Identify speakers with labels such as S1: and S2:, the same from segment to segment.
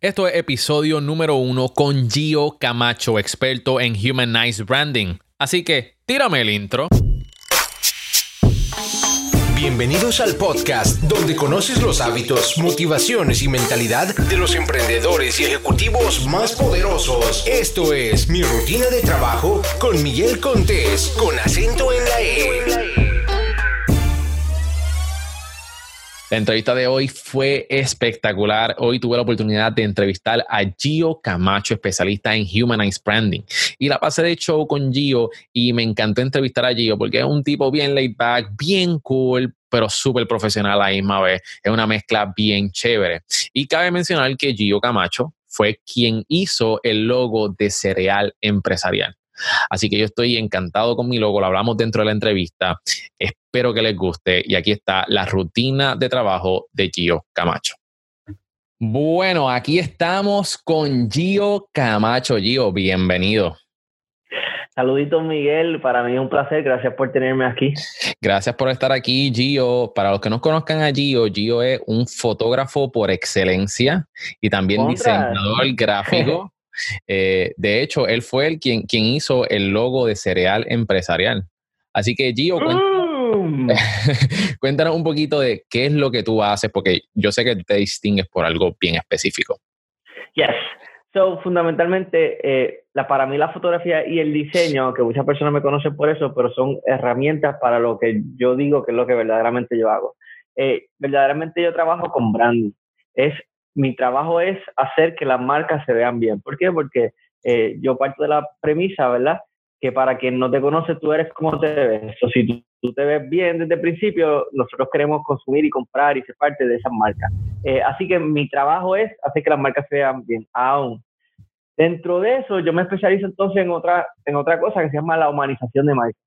S1: Esto es episodio número uno con Gio Camacho, experto en Humanized Branding. Así que tírame el intro.
S2: Bienvenidos al podcast donde conoces los hábitos, motivaciones y mentalidad de los emprendedores y ejecutivos más poderosos. Esto es Mi Rutina de Trabajo con Miguel Contés, con acento en la E.
S1: La entrevista de hoy fue espectacular. Hoy tuve la oportunidad de entrevistar a Gio Camacho, especialista en Humanized Branding. Y la pasé de show con Gio y me encantó entrevistar a Gio porque es un tipo bien laid back, bien cool, pero súper profesional a la misma vez. Es una mezcla bien chévere. Y cabe mencionar que Gio Camacho fue quien hizo el logo de Cereal Empresarial. Así que yo estoy encantado con mi logo, lo hablamos dentro de la entrevista. Espero que les guste y aquí está la rutina de trabajo de Gio Camacho. Bueno, aquí estamos con Gio Camacho. Gio, bienvenido.
S3: Saluditos, Miguel. Para mí es un placer. Gracias por tenerme aquí.
S1: Gracias por estar aquí, Gio. Para los que no conozcan a Gio, Gio es un fotógrafo por excelencia y también diseñador gráfico. Eh, de hecho, él fue el quien, quien hizo el logo de Cereal Empresarial. Así que, Gio, mm. cuéntanos, un poquito de qué es lo que tú haces, porque yo sé que te distingues por algo bien específico.
S3: Yes. So, fundamentalmente, eh, la, para mí la fotografía y el diseño, que muchas personas me conocen por eso, pero son herramientas para lo que yo digo que es lo que verdaderamente yo hago. Eh, verdaderamente yo trabajo con branding. Es mi trabajo es hacer que las marcas se vean bien. ¿Por qué? Porque eh, yo parto de la premisa, ¿verdad? Que para quien no te conoce, tú eres como te ves. O si tú, te ves bien desde el principio, nosotros queremos consumir y comprar y ser parte de esas marcas. Eh, así que mi trabajo es hacer que las marcas se vean bien. Aún. Dentro de eso, yo me especializo entonces en otra, en otra cosa que se llama la humanización de marcas.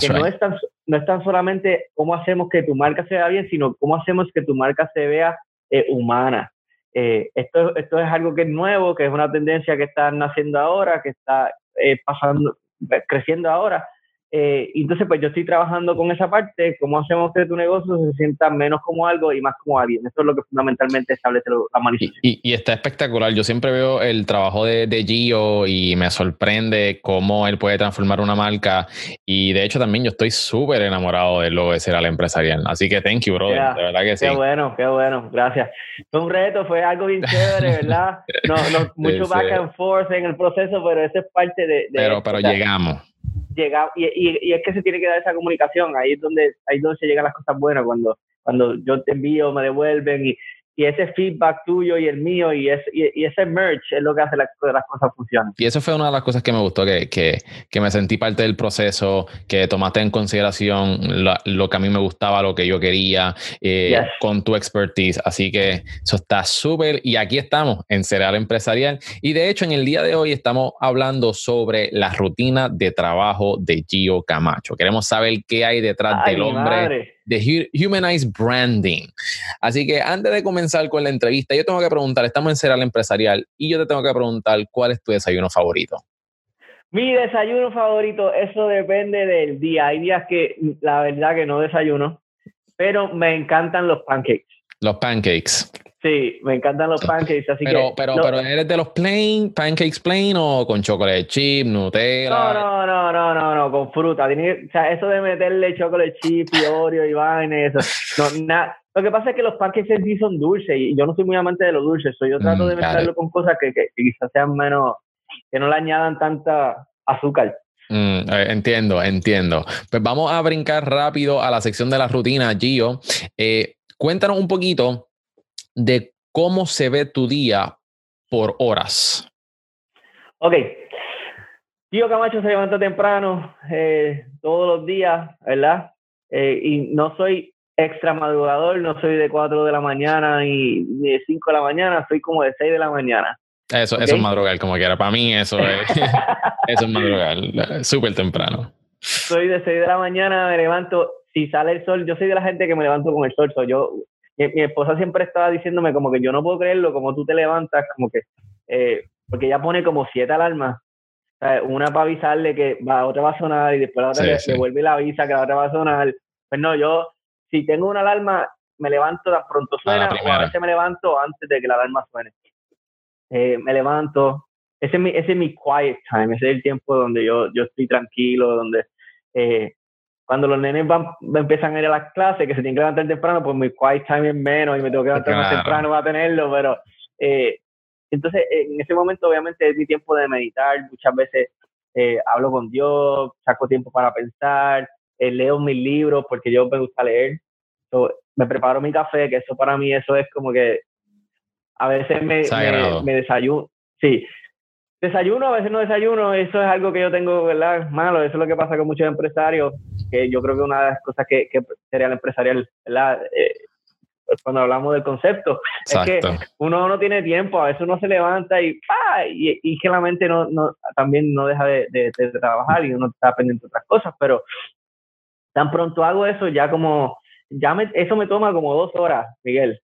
S3: que no es, tan, no es tan solamente cómo hacemos que tu marca se vea bien, sino cómo hacemos que tu marca se vea eh, humana. Eh, esto, esto es algo que es nuevo, que es una tendencia que está naciendo ahora, que está eh, pasando, creciendo ahora. Eh, entonces, pues yo estoy trabajando con esa parte, cómo hacemos que tu negocio se sienta menos como algo y más como alguien. Eso es lo que fundamentalmente establece la manifestación.
S1: Y, y, está espectacular. Yo siempre veo el trabajo de, de, Gio y me sorprende cómo él puede transformar una marca. Y de hecho, también yo estoy súper enamorado de lo de ser al empresarial. Así que thank you, brother. de verdad que sí.
S3: Qué bueno, qué bueno. Gracias. Fue un reto, fue algo bien chévere, ¿verdad? No, no mucho back and forth en el proceso, pero eso es parte de. de
S1: pero, pero llegamos
S3: llega, y, y, es que se tiene que dar esa comunicación, ahí es donde, ahí es donde se llegan las cosas buenas, cuando, cuando yo te envío, me devuelven y, y ese feedback tuyo y el mío y, es, y, ese merch es lo que hace la, que las cosas funcionen.
S1: Y eso fue una de las cosas que me gustó, que, que, que me sentí parte del proceso, que tomaste en consideración lo, que a mí me gustaba, lo que yo quería, eh, con tu expertise. Así que eso está súper. Y aquí estamos en Cereal Empresarial. Y de hecho, en el día de hoy estamos hablando sobre la rutina de trabajo de Gio Camacho. Queremos saber qué hay detrás del hombre de Humanized Branding. Así que antes de comenzar con la entrevista, yo tengo que preguntar, estamos en Cereal Empresarial y yo te tengo que preguntar cuál es tu desayuno favorito.
S3: Mi desayuno favorito, eso depende del día. Hay días que la verdad que no desayuno, pero me encantan los pancakes.
S1: Los pancakes.
S3: Sí, me encantan los pancakes, así
S1: pero,
S3: que...
S1: Pero, pero, ¿eres de los plain, pancakes plain o con chocolate chip, Nutella?
S3: No, no, no, no, no, no con fruta. o sea, eso de meterle chocolate chip y Oreo y vaina eso. No, nada. Lo que pasa es que los pancakes en sí son dulces y yo no soy muy amante de los dulces. yo trato mm, de mezclarlo con cosas que, que, quizás sean menos... que no le añadan tanta azúcar.
S1: Mm, eh, entiendo, entiendo. Pues vamos a brincar rápido a la sección de la rutina, Gio. Eh, cuéntanos un poquito de cómo se ve tu día por horas.
S3: Ok. Tío Camacho se levanta temprano eh, todos los días, ¿verdad? Eh, y no soy extra madrugador, no soy de 4 de la mañana ni, de 5 de la mañana, soy como de 6 de la mañana.
S1: Eso, eso es madrugar, como quiera. Para mí eso es, eso es madrugar, súper temprano.
S3: Soy de 6 de la mañana, me levanto, si sale el sol, yo soy de la gente que me levanto con el sol, soy yo mi, esposa siempre estaba diciéndome como que yo no puedo creerlo, como tú te levantas, como que, eh, porque ella pone como siete alarmas, una para avisarle que va, otra va a sonar y después la otra le, vuelve la avisa que la otra va a sonar. Pues no, yo, si tengo una alarma, me levanto tan pronto suena o a veces me levanto antes de que la alarma suene. eh, me levanto, ese es, mi, ese es mi quiet time, ese es el tiempo donde yo, yo estoy tranquilo, donde eh, cuando los nenes van, empiezan a ir a las clases, que se tienen que levantar temprano, pues mi quiet time es menos y me tengo que levantar más temprano para tenerlo, pero eh, entonces en ese momento obviamente es mi tiempo de meditar, muchas veces eh, hablo con Dios, saco tiempo para pensar, eh, leo mis libros porque yo me gusta leer, me preparo mi café, que eso para mí eso es como que a veces me, me, desayuno, sí, desayuno, a veces no desayuno, eso es algo que yo tengo, ¿verdad? Malo, eso es lo que pasa con muchos empresarios, que yo creo que una de las cosas que, que sería el empresarial, ¿verdad? Eh, cuando hablamos del concepto, es que uno no tiene tiempo, a veces uno se levanta y, y, y, que la mente no, no, también no deja de, de, trabajar y uno está pendiente de otras cosas, pero tan pronto hago eso, ya como, ya me, eso me toma como dos horas, Miguel.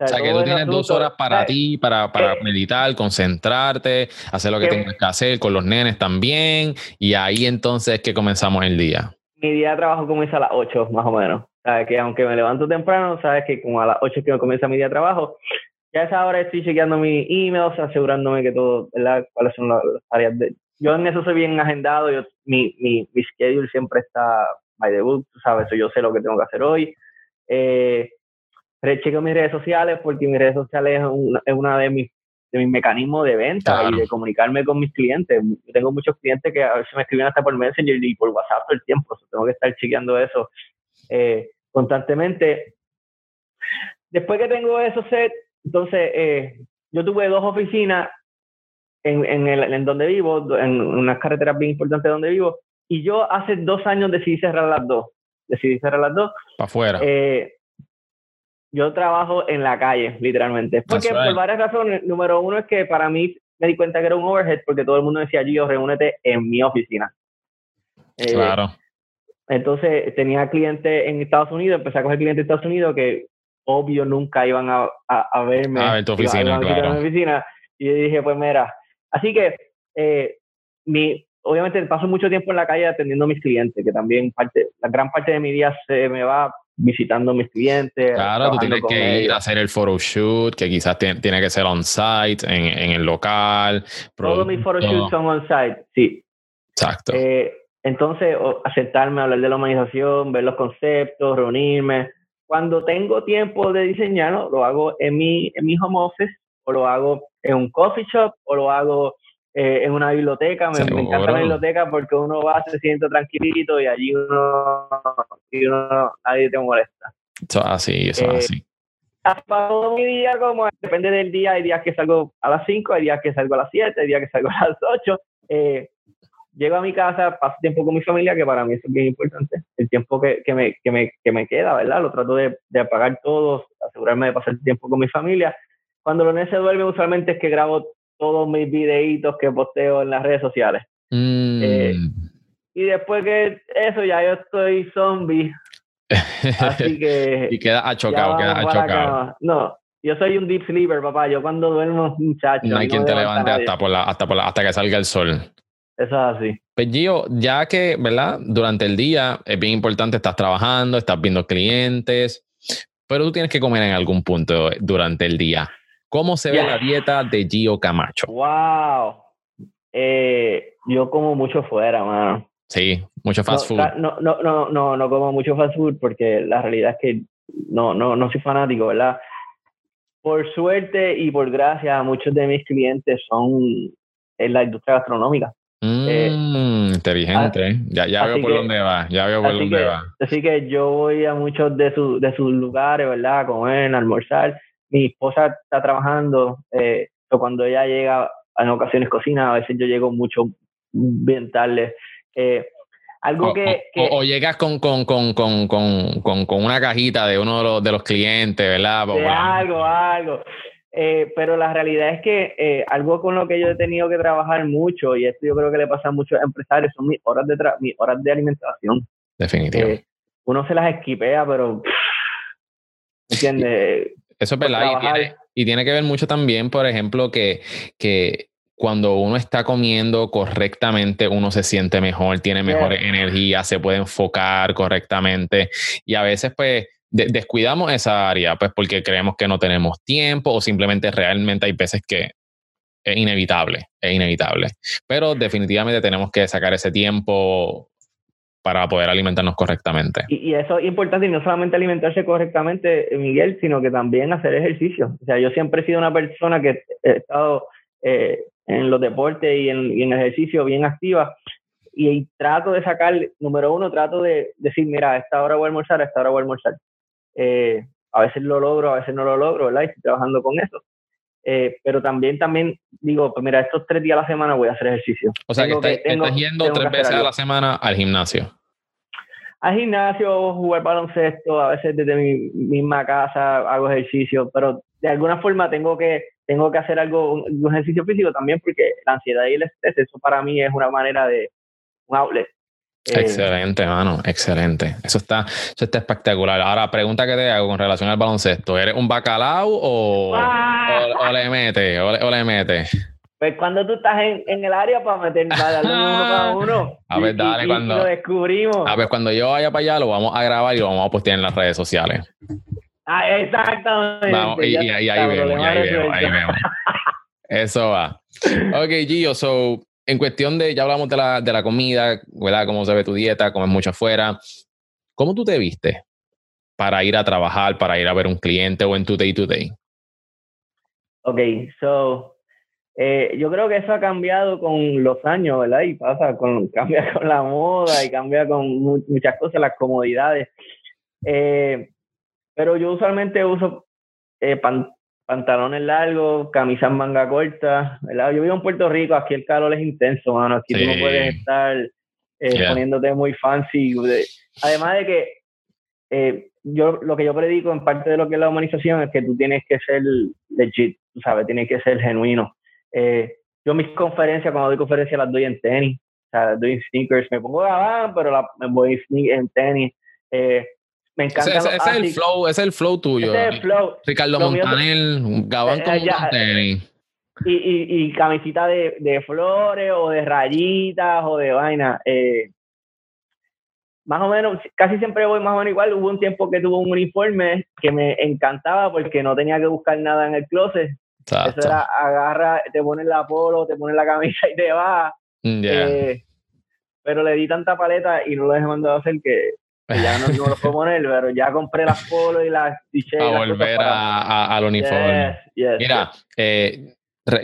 S1: O sea, que tú tienes dos horas para ti, para, para eh, meditar, concentrarte, hacer lo que tengas que hacer con los nenes también, y ahí entonces es que comenzamos el día.
S3: Mi día de trabajo comienza a las 8, más o menos. O que aunque me levanto temprano, sabes que como a las 8 que comienza mi día de trabajo, ya a esa hora estoy chequeando mis emails, asegurándome que todo, ¿verdad? ¿Cuáles son las, áreas de...? Yo en eso soy bien agendado, yo, mi, mi, mi schedule siempre está by the book, tú sabes, yo sé lo que tengo que hacer hoy. Eh, chequeo mis redes sociales porque mis redes sociales es una, es una de mis de mis mecanismos de venta y de comunicarme con mis clientes. Tengo muchos clientes que a veces me escriben hasta por Messenger y por WhatsApp todo el tiempo. tengo que estar chequeando eso eh, constantemente. Después que tengo eso set, entonces eh, yo tuve dos oficinas en, en, el, en donde vivo, en unas carreteras bien importantes donde vivo, y yo hace dos años decidí cerrar las dos. Decidí cerrar las dos.
S1: Para afuera.
S3: Eh, yo trabajo en la calle, literalmente. Porque por varias razones. Número uno es que para mí me di cuenta que era un overhead porque todo el mundo decía, Gio, reúnete en mi oficina.
S1: Eh, claro.
S3: Entonces tenía clientes en Estados Unidos, empecé a coger clientes en Estados Unidos que obvio nunca iban a, a, verme.
S1: A ver tu oficina, claro.
S3: mi oficina. Y yo dije, pues mira, así que eh, mi, obviamente paso mucho tiempo en la calle atendiendo a mis clientes, que también parte, la gran parte de mi día se me va visitando a mis clientes.
S1: Claro, tú tienes que ir a hacer el photoshoot, que quizás tiene, que ser on-site, en, en, el local.
S3: Todos mis photoshoots son on-site, sí.
S1: Exacto.
S3: Eh, entonces, aceptarme, hablar de la humanización, ver los conceptos, reunirme. Cuando tengo tiempo de diseñar, lo hago en mi, en mi home office, o lo hago en un coffee shop, o lo hago eh, en una biblioteca. Me, encanta la biblioteca porque uno va, se siente tranquilito y allí uno, y uno nadie te molesta.
S1: Eso así, eso es así.
S3: Todo mi día, como depende del día, hay días que salgo a las 5, hay días que salgo a las 7, hay días que salgo a las 8. Eh, llego a mi casa, paso tiempo con mi familia, que para mí eso es bien importante. El tiempo que, que, me, que, me, que me queda, ¿verdad? Lo trato de, de apagar todo, asegurarme de pasar tiempo con mi familia. Cuando los niños se duermen, usualmente es que grabo todos mis videitos que posteo en las redes sociales.
S1: Mm. Eh,
S3: y después que eso, ya yo estoy zombie. Así que.
S1: y queda achocado, queda achocado.
S3: No, yo soy un deep sleeper, papá. Yo cuando duermo, muchacho.
S1: No hay quien te levante hasta, por la, hasta, por la, hasta que salga el sol.
S3: Eso es así.
S1: Pues Gio, ya que, ¿verdad? Durante el día es bien importante, estás trabajando, estás viendo clientes, pero tú tienes que comer en algún punto durante el día. ¿Cómo se ve la dieta de Gio Camacho?
S3: ¡Wow! Eh, yo como mucho fuera, mano.
S1: Sí, mucho fast food.
S3: No, no, no, no, no como mucho fast food porque la realidad es que no, no, no soy fanático, ¿verdad? Por suerte y por gracia, muchos de mis clientes son en la industria gastronómica.
S1: Mm, inteligente, ah, ¿eh? ya, ya veo por dónde va, ya veo por dónde va.
S3: Así que yo voy a muchos de, su, de sus lugares, ¿verdad? A comer, a almorzar. Mi esposa está trabajando, eh, cuando ella llega, en ocasiones cocina, a veces yo llego mucho bien tarde. Eh, algo
S1: o,
S3: que,
S1: o, llegas con, con, con, con, una cajita de uno de los, de los clientes, ¿verdad?
S3: algo, algo. Eh, pero la realidad es que eh, algo con lo que yo he tenido que trabajar mucho, y esto yo creo que le pasa a muchos empresarios, son mis horas de, mis horas de alimentación.
S1: Definitivamente.
S3: Eh, uno se las esquipea, pero... ¿Entiendes?
S1: Eso es verdad. Y tiene, y tiene, que ver mucho también, por ejemplo, que, que cuando uno está comiendo correctamente, uno se siente mejor, tiene mejor energía, se puede enfocar correctamente. Y a veces, pues descuidamos esa área, pues porque creemos que no tenemos tiempo o simplemente realmente hay veces que es inevitable, es inevitable. Pero definitivamente tenemos que sacar ese tiempo para poder alimentarnos correctamente.
S3: Y, eso es importante, y no solamente alimentarse correctamente, Miguel, sino que también hacer ejercicio. O sea, yo siempre he sido una persona que he estado eh, en los deportes y en, en ejercicio bien activa, y, trato de sacar, número uno, trato de decir, mira, a esta hora voy a almorzar, a esta hora voy a almorzar. Eh, a veces lo logro, a veces no lo logro, ¿verdad? Y estoy trabajando con eso. Eh, pero también, también digo, pues mira, estos tres días a la semana voy a hacer ejercicio.
S1: O sea, que, estás yendo tres veces a la semana al gimnasio.
S3: Al gimnasio, jugar baloncesto, a veces desde mi misma casa hago ejercicio, pero de alguna forma tengo que, tengo que hacer algo, un, ejercicio físico también, porque la ansiedad y el estrés, eso para mí es una manera de, un outlet.
S1: Eh, excelente, mano, excelente. Eso está, eso está espectacular. Ahora, pregunta que te hago con relación al baloncesto. ¿Eres un bacalao o, o, le metes? O le, metes?
S3: Pues cuando tú estás en, en el área para meter, para darle uno para uno.
S1: A ver, dale, cuando.
S3: lo descubrimos.
S1: A ver, cuando yo vaya para allá, lo vamos a grabar y lo vamos a postear en las redes sociales.
S3: Ah, exactamente.
S1: Vamos, y, ahí, vemos, ahí vemos, ahí vemos. Eso va. Ok, Gio, so en cuestión de, ya hablamos de la, de la comida, ¿verdad? Cómo se ve tu dieta, comes mucho afuera. ¿Cómo tú te viste para ir a trabajar, para ir a ver un cliente o en tu day to day?
S3: Ok, so, eh, yo creo que eso ha cambiado con los años, ¿verdad? Y pasa, con, cambia con la moda y cambia con muchas cosas, las comodidades. Eh, pero yo usualmente uso eh, pantalones largos, camisas manga corta, ¿verdad? Yo vivo en Puerto Rico, aquí el calor es intenso, mano, aquí tú no puedes estar eh, poniéndote muy fancy. Además de que yo lo que yo predico en parte de lo que es la humanización es que tú tienes que ser legit, sabes, tienes que ser genuino. Eh, yo mis conferencias, cuando doy conferencias las doy en tenis, o sea, doy en sneakers, me pongo gabán, pero la, me voy en tenis. Eh, me encanta.
S1: Ese, es el flow, ese es el flow tuyo.
S3: Ese es el flow.
S1: Ricardo Montaner, Gabán con eh,
S3: y, y, y, camisita de, de, flores o de rayitas o de vaina. Eh, más o menos, casi siempre voy más o menos igual. Hubo un tiempo que tuve un uniforme que me encantaba porque no tenía que buscar nada en el closet. Eso era agarra, te pones la polo, te pones la camisa y te vas.
S1: Mm, eh,
S3: pero le di tanta paleta y no lo dejé mandado a hacer que ya no, no, lo puedo poner, pero ya compré las polos y las
S1: t A volver a, al uniforme. Mira, eh,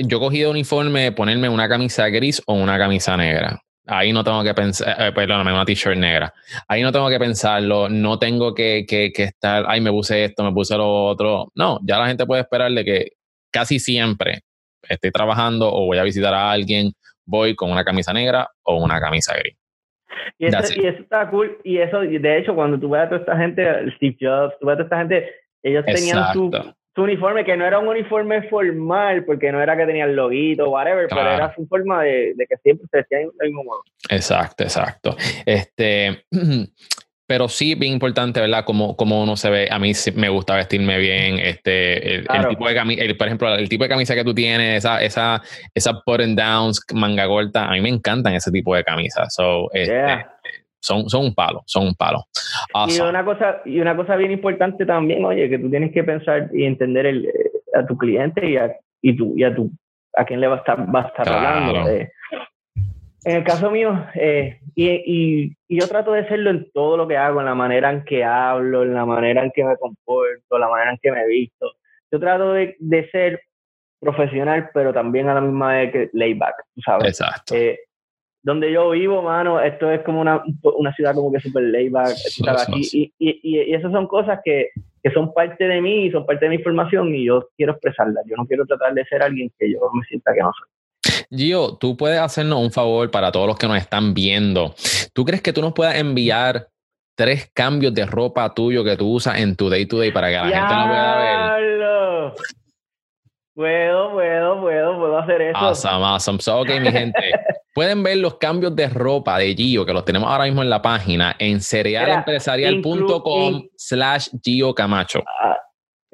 S1: yo cogí de uniforme ponerme una camisa gris o una camisa negra. Ahí no tengo que pensar, eh, perdóname, una t-shirt negra. Ahí no tengo que pensarlo, no tengo que, que, que, estar, ay, me puse esto, me puse lo otro. No, ya la gente puede esperar de que casi siempre estoy trabajando o voy a visitar a alguien, voy con una camisa negra o una camisa gris.
S3: Y eso, y eso está cool. Y eso, de hecho, cuando tú ves a toda esta gente, Steve Jobs, tú ves a toda esta gente, ellos tenían su, su, uniforme, que no era un uniforme formal, porque no era que tenían el loguito, whatever, pero era su forma de, de que siempre se decía el mismo modo.
S1: Exacto, exacto. Este. pero sí bien importante, ¿verdad? Como, como uno se ve, a mí me gusta vestirme bien, este, el, tipo de camisa, por ejemplo, el tipo de camisa que tú tienes, esa, esa, esa button downs, manga corta, a mí me encantan ese tipo de camisas. So, este, son, son un palo, son un palo.
S3: Y una cosa, y una cosa bien importante también, oye, que tú tienes que pensar y entender el, eh, a tu cliente y a, y tu, y a tu, a quién le va a estar, va a estar hablando. Eh, en el caso mío, eh, y, y, yo trato de hacerlo en todo lo que hago, en la manera en que hablo, en la manera en que me comporto, la manera en que me visto. Yo trato de, de ser profesional, pero también a la misma vez que layback, sabes.
S1: Exacto.
S3: Eh, donde yo vivo, mano, esto es como una, una ciudad como que súper layback, aquí, y, y, y, esas son cosas que, que son parte de mí, son parte de mi formación y yo quiero expresarlas. Yo no quiero tratar de ser alguien que yo me sienta que no soy.
S1: Gio, tú puedes hacernos un favor para todos los que nos están viendo. ¿Tú crees que tú nos puedas enviar tres cambios de ropa tuyo que tú usas en tu day to day para que la gente lo pueda ver?
S3: Puedo, puedo, puedo, puedo hacer eso.
S1: Awesome, awesome. So, ok, mi gente. Pueden ver los cambios de ropa de Gio, que los tenemos ahora mismo en la página, en cerealempresarial.com slash Gio Camacho.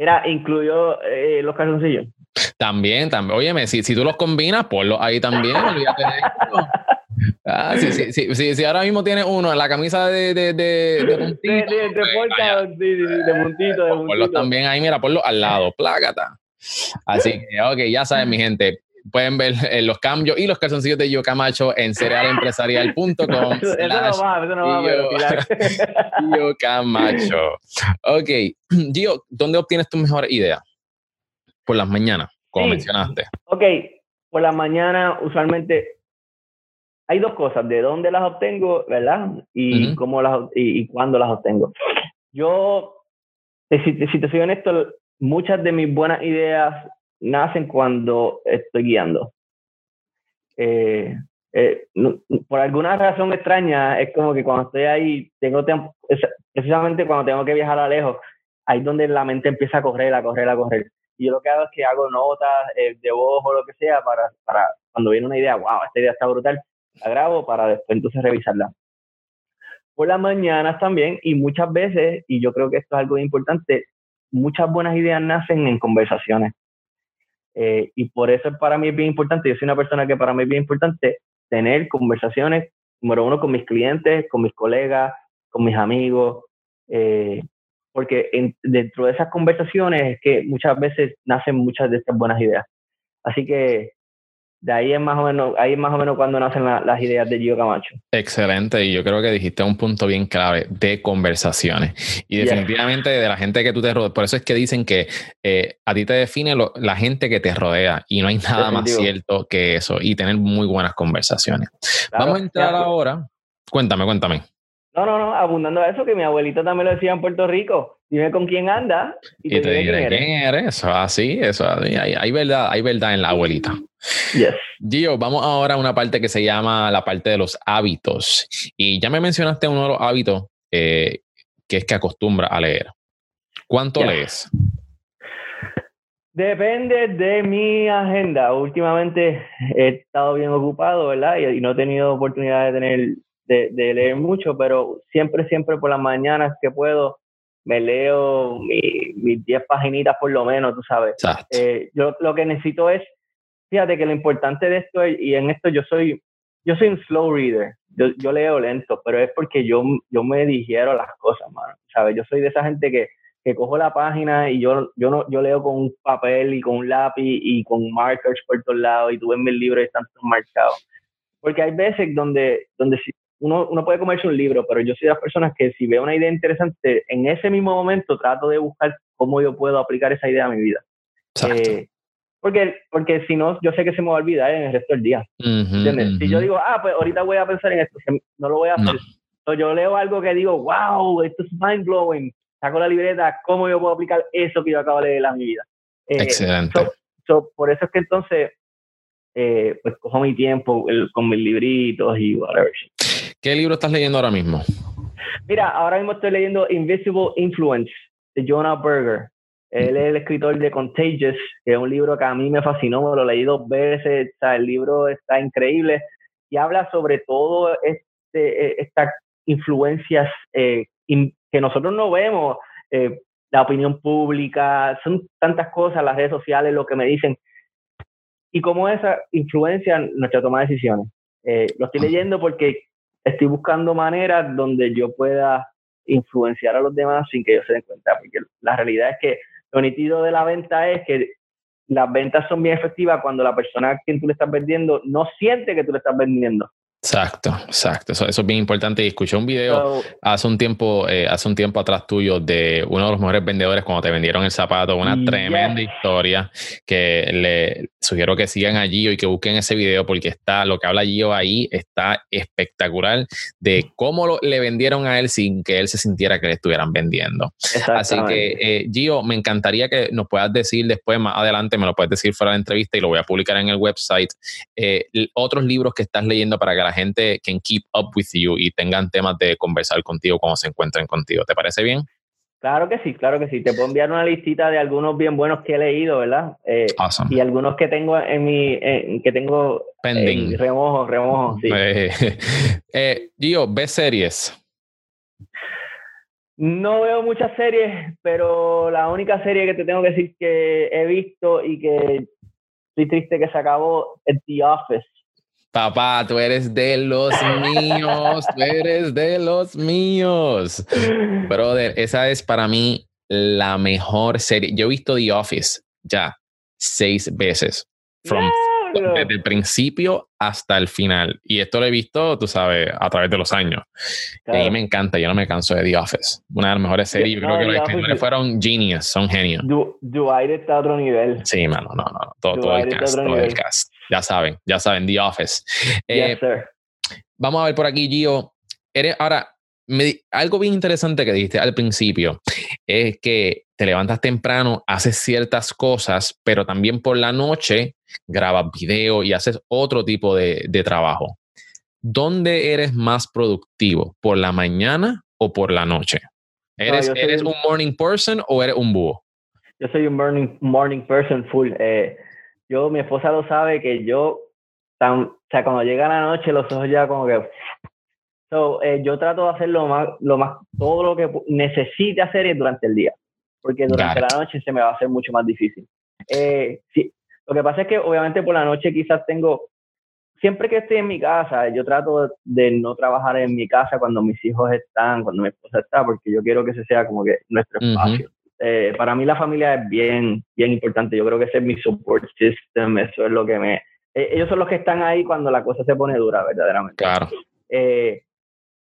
S3: Mira, incluyó eh, los calzoncillos.
S1: También, también. Óyeme, si, si tú los combinas, ponlos ahí también. Olvídate de Ah, sí, sí, sí, sí, si ahora mismo tienes uno en la camisa de, de, de, de puntito.
S3: De, de, de, pues, de, puntito, de
S1: Ponlos también ahí, mira, ponlos al lado, plácata. Así que, ok, ya saben, mi gente. Pueden ver eh, los cambios y los calzoncillos de Gio Camacho en cerealempresarial.com.
S3: eso eso no
S1: Gio Camacho. Ok, Gio, ¿dónde obtienes tu mejor idea? Por las mañanas, como mencionaste.
S3: Ok, por las mañanas usualmente hay dos cosas, de dónde las obtengo, ¿verdad? Y cómo las y, cuándo las obtengo. Yo, si, si te soy honesto, muchas de mis buenas ideas nacen cuando estoy guiando. Eh, eh, por alguna razón extraña, es como que cuando estoy ahí, tengo tiempo, precisamente cuando tengo que viajar a lejos, ahí donde la mente empieza a correr, a correr, a correr. Y yo lo que hago es que hago notas eh, de voz o lo que sea para, para cuando viene una idea, wow, esta idea está brutal, la grabo para después entonces revisarla. Por las mañanas también, y muchas veces, y yo creo que esto es algo importante, muchas buenas ideas nacen en conversaciones. Eh, y por eso para mí es bien importante, yo soy una persona que para mí es bien importante tener conversaciones, número uno, con mis clientes, con mis colegas, con mis amigos, eh, porque dentro de esas conversaciones es que muchas veces nacen muchas de estas buenas ideas. Así que de ahí es más o menos, ahí es más o menos cuando nacen las ideas de Gio Camacho.
S1: Excelente, y yo creo que dijiste un punto bien clave de conversaciones. Y definitivamente de la gente que tú te rodeas, por eso es que dicen que eh, a ti te define la gente que te rodea y no hay nada más cierto que eso, y tener muy buenas conversaciones. Vamos a entrar ahora, cuéntame, cuéntame.
S3: No, no, no, abundando a eso, que mi abuelito también lo decía en Puerto Rico. Dime con quién anda
S1: y, te, diré quién eres. Eso así, eso así. Hay, verdad, hay verdad en la abuelita.
S3: Yes.
S1: Gio, vamos ahora a una parte que se llama la parte de los hábitos. Y ya me mencionaste uno de los hábitos eh, que es que acostumbra a leer. ¿Cuánto lees?
S3: Depende de mi agenda. Últimamente he estado bien ocupado, ¿verdad? Y, no he tenido oportunidad de tener de, leer mucho, pero siempre, siempre por las mañanas que puedo, me leo mis 10 paginitas por lo menos, tú sabes. Eh, yo lo que necesito es, fíjate que lo importante de esto, es, y en esto yo soy, yo soy un slow reader, yo, yo leo lento, pero es porque yo, yo me digiero las cosas, mano, ¿sabes? Yo soy de esa gente que, que cojo la página y yo, yo, no, yo leo con un papel y con un lápiz y con markers por todos lados y tú ves mis libros y están todos marcados. Porque hay veces donde, donde uno, uno puede comerse un libro, pero yo soy de las personas que si veo una idea interesante, en ese mismo momento trato de buscar cómo yo puedo aplicar esa idea a mi vida. Eh, porque, porque si no, yo sé que se me va a olvidar en el resto del día. Si yo digo, ah, pues ahorita voy a pensar en esto, no lo voy a hacer. yo leo algo que digo, wow, esto es mind blowing. Saco la libreta, ¿cómo yo puedo aplicar eso que yo acabo de leer en mi vida?
S1: Eh, Excelente.
S3: por eso es que entonces, eh, pues cojo mi tiempo con mis libritos y whatever.
S1: ¿Qué libro estás leyendo ahora mismo?
S3: Mira, ahora mismo estoy leyendo Invisible Influence de Jonah Berger. Él es el escritor de Contagious, que es un libro que a mí me fascinó, me lo leí dos veces, el libro está increíble y habla sobre todo este, eh, estas influencias eh, que nosotros no vemos, eh, la opinión pública, son tantas cosas, las redes sociales, lo que me dicen, y cómo esa influencia nuestra toma de decisiones. lo estoy leyendo porque estoy buscando maneras donde yo pueda influenciar a los demás sin que ellos se den cuenta, porque la realidad es que lo nítido de la venta es que las ventas son bien efectivas cuando la persona a quien tú le estás vendiendo no siente que tú le estás vendiendo.
S1: Exacto, exacto. Eso, eso, es bien importante. Y escuché un video hace un tiempo, eh, hace un tiempo atrás tuyo de uno de los mejores vendedores cuando te vendieron el zapato. Una tremenda historia que le sugiero que sigan allí y que busquen ese video porque está lo que habla Gio ahí está espectacular de cómo le vendieron a él sin que él se sintiera que le estuvieran vendiendo. Así que eh, Gio, me encantaría que nos puedas decir después, más adelante, me lo puedes decir fuera de la entrevista y lo voy a publicar en el website, eh, otros libros que estás leyendo para que la gente can keep up with you y tengan temas de conversar contigo cuando se encuentren contigo. ¿Te parece bien?
S3: Claro que sí, claro que sí. Te puedo enviar una listita de algunos bien buenos que he leído, ¿verdad? Eh, y algunos que tengo en mi, que tengo
S1: Pending.
S3: remojo, remojo, sí.
S1: Eh, Gio, ¿ves series?
S3: No veo muchas series, pero la única serie que te tengo que decir que he visto y que estoy triste que se acabó es The Office.
S1: Papá, tú eres de los míos, tú eres de los míos. Brother, esa es para mí la mejor serie. Yo he visto The Office ya seis veces.
S3: From,
S1: desde el principio hasta el final. Y esto lo he visto, tú sabes, a través de los años. Y a mí me encanta, yo no me canso de The Office. Una de las mejores series. creo que los escritores fueron genius, son genios.
S3: Dwight está a otro nivel.
S1: Sí, mano, no, no. Todo, todo el cast, todo el cast. Ya saben, ya saben, The Office. Eh, vamos a ver por aquí, Gio. Eres, ahora, algo bien interesante que dijiste al principio es que te levantas temprano, haces ciertas cosas, pero también por la noche grabas video y haces otro tipo de, trabajo. ¿Dónde eres más productivo? ¿Por la mañana o por la noche? ¿Eres, ¿eres un, morning person o eres un búho?
S3: Yo soy un morning, morning person full. Eh, yo, mi esposa lo sabe que yo, tan, o sea, cuando llega la noche, los ojos ya como que So, eh, yo trato de hacer lo más, lo más, todo lo que necesite hacer durante el día, porque durante la noche se me va a hacer mucho más difícil. Eh, sí, lo que pasa es que obviamente por la noche quizás tengo, siempre que estoy en mi casa, yo trato de no trabajar en mi casa cuando mis hijos están, cuando mi esposa está, porque yo quiero que ese sea como que nuestro espacio. Eh, para mí la familia es bien, bien importante. Yo creo que ese es mi support system, eso es lo que me... ellos son los que están ahí cuando la cosa se pone dura, verdaderamente.
S1: Claro.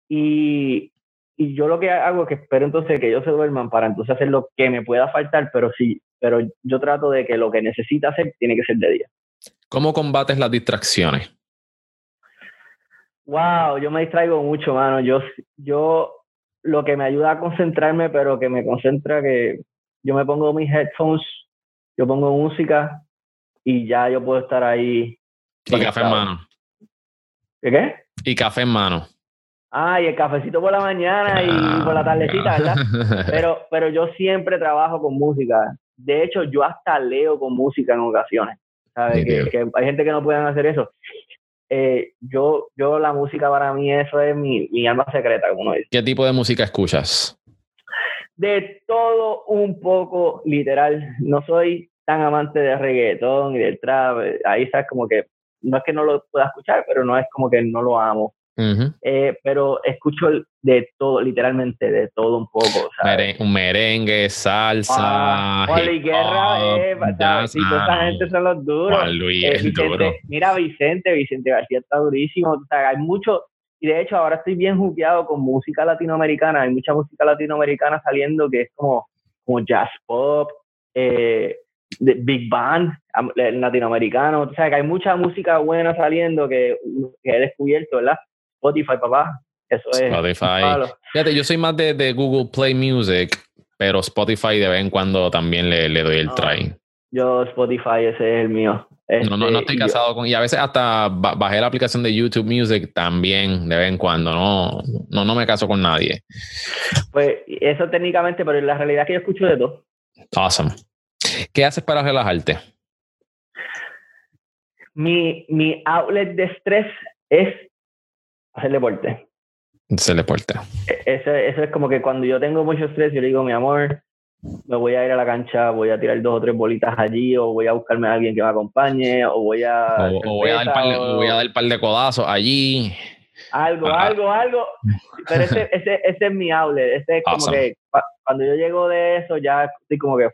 S3: Y, y yo lo que hago es que espero entonces que ellos se duerman para entonces hacer lo que me pueda faltar, pero sí, pero yo trato de que lo que necesita hacer tiene que ser de día.
S1: ¿Cómo combates las distracciones?
S3: Wow, yo me distraigo mucho, mano. Yo, yo lo que me ayuda a concentrarme, pero que me concentra que yo me pongo mis headphones, yo pongo música y ya yo puedo estar ahí.
S1: Y café en mano.
S3: ¿Qué qué?
S1: Y café en mano.
S3: Ah, y el cafecito por la mañana y por la tardecita, ¿verdad? Pero, pero yo siempre trabajo con música. De hecho, yo hasta leo con música en ocasiones. ¿Sabes? Que, hay gente que no pueden hacer eso. Eh, yo, yo la música para mí eso es mi, mi alma secreta, como uno dice.
S1: ¿Qué tipo de música escuchas?
S3: De todo un poco, literal. No soy tan amante de reggaetón y del trap. Ahí sabes como que no es que no lo pueda escuchar, pero no es como que no lo amo. Eh, pero escucho de todo, literalmente de todo un poco.
S1: un merengue, salsa.
S3: Ah, Guerra, eh, toda esa gente son los duros.
S1: Eh,
S3: mira, Vicente, Vicente García está durísimo. O sea, hay mucho, y de hecho ahora estoy bien jugueado con música latinoamericana. Hay mucha música latinoamericana saliendo que es como, como jazz pop, de big band latinoamericano. O sea, que hay mucha música buena saliendo que, que he descubierto, ¿verdad? Spotify, papá. Eso es.
S1: Spotify. Fíjate, yo soy más de, Google Play Music, pero Spotify de vez en cuando también le, le doy el try.
S3: Yo Spotify, ese es el mío.
S1: no, no, no estoy este, casado con. Y a veces hasta bajé la aplicación de YouTube Music también, de vez en cuando. No, no, no me caso con nadie.
S3: Pues eso técnicamente, pero la realidad es que yo escucho de todo.
S1: Awesome. ¿Qué haces para relajarte?
S3: Mi, mi outlet de estrés es hacer deporte.
S1: Hacer deporte.
S3: Eso, eso es como que cuando yo tengo mucho estrés, yo le digo, mi amor, me voy a ir a la cancha, voy a tirar dos o tres bolitas allí, o voy a buscarme a alguien que me acompañe, o voy a.
S1: O, voy, a dar par, voy a dar par de codazos allí.
S3: Algo, ah. algo, algo. Pero ese, ese, ese es mi outlet. Ese es como que cuando yo llego de eso, ya estoy como que.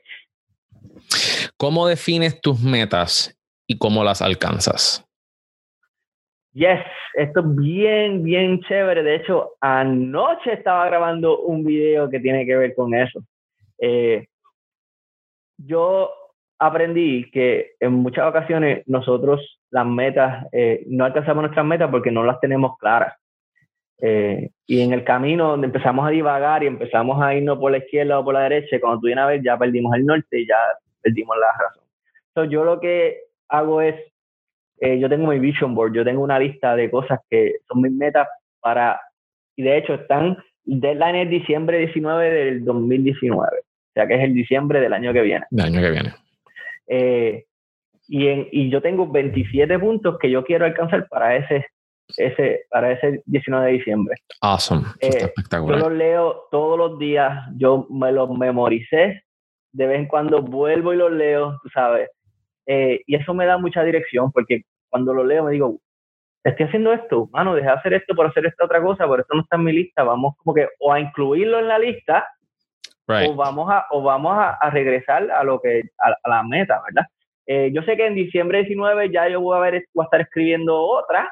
S1: ¿Cómo defines tus metas y cómo las alcanzas?
S3: Yes, esto es bien, bien chévere. De hecho, anoche estaba grabando un video que tiene que ver con eso. Eh, yo aprendí que en muchas ocasiones nosotros las metas, eh, no alcanzamos nuestras metas porque no las tenemos claras. Eh, y en el camino donde empezamos a divagar y empezamos a irnos por la izquierda o por la derecha, cuando tú vienes a ver ya perdimos el norte y ya perdimos la razón. Entonces yo lo que hago es eh, yo tengo mi vision board, yo tengo una lista de cosas que son mis metas para, y de hecho están, deadline es diciembre 19 del 2019, o sea que es el diciembre del año que viene.
S1: Del año que viene.
S3: Eh, y, en, y yo tengo 27 puntos que yo quiero alcanzar para ese, ese, para ese 19 de diciembre.
S1: Awesome.
S3: Eh, espectacular. Yo los leo todos los días, yo me los memoricé, de vez en cuando vuelvo y los leo, tú sabes. y eso me da mucha dirección porque cuando lo leo me digo, estoy haciendo esto, mano, dejé de hacer esto por hacer esta otra cosa, por eso no está en mi lista, vamos como que o a incluirlo en la lista o vamos a o vamos a, regresar a lo que a, la meta, ¿verdad? Eh, yo sé que en diciembre 19 ya yo voy a, ver, voy a estar escribiendo otra,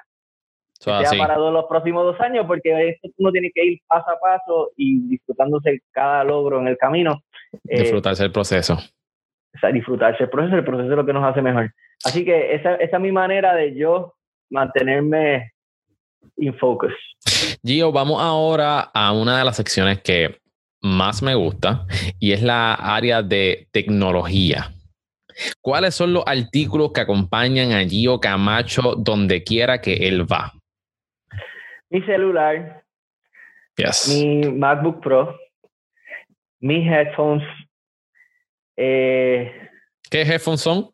S1: So,
S3: que sea para todos los próximos dos años, porque esto uno tiene que ir paso a paso y disfrutándose cada logro en el camino. Eh,
S1: Disfrutarse el proceso.
S3: o sea, disfrutarse el proceso, el proceso es lo que nos hace mejor. Así que esa, esa es mi manera de yo mantenerme in focus.
S1: Gio, vamos ahora a una de las secciones que más me gusta y es la área de tecnología. ¿Cuáles son los artículos que acompañan a Gio Camacho donde quiera que él va?
S3: Mi celular,
S1: Yes.
S3: mi MacBook Pro, mis headphones. Eh,
S1: ¿Qué headphones son?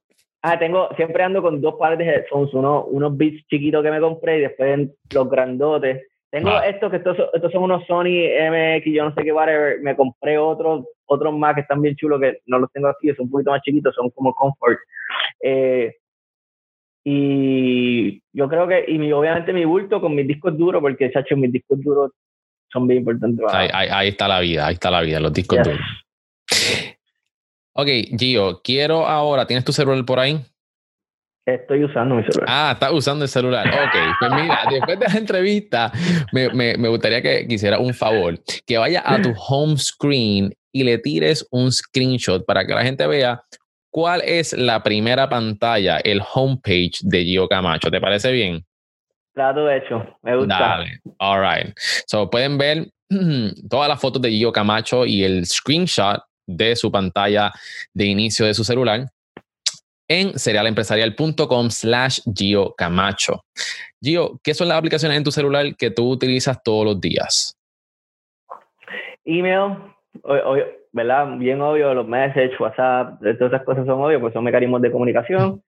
S3: Ah, tengo, siempre ando con dos pares de headphones, uno, unos Beats chiquitos que me compré y después los grandotes. Tengo
S1: Ah.
S3: estos que estos, son- estos son unos Sony MX, yo no sé qué, whatever. Me compré otros, otros más que están bien chulos que no los tengo aquí, son un poquito más chiquitos, son como comfort. Eh, y yo creo que, y mi, obviamente mi bulto con mis discos duros, porque chacho, mis discos duros son bien importantes. para-
S1: Ahí, ahí- ahí está la vida, ahí está la vida, los discos
S3: Yes.
S1: duros. Ok, Gio, quiero ahora, ¿tienes tu celular por ahí?
S3: Estoy usando mi celular.
S1: Ah, estás usando el celular. Ok, pues mira, después de la entrevista, me, me, me gustaría que quisiera un favor, que vaya a tu home screen y le tires un screenshot para que la gente vea cuál es la primera pantalla, el homepage de Gio Camacho. ¿Te parece bien?
S3: Trato hecho, me gusta.
S1: Dale. All right. So pueden ver todas las fotos de Gio Camacho y el screenshot de su pantalla de inicio de su celular en serialempresarial.com slash Gio Camacho. Gio, ¿qué son las aplicaciones en tu celular que tú utilizas todos los días?
S3: Email, o- o- ¿verdad? Bien obvio, los messages, WhatsApp, todas esas cosas son obvias, pues son mecanismos de comunicación.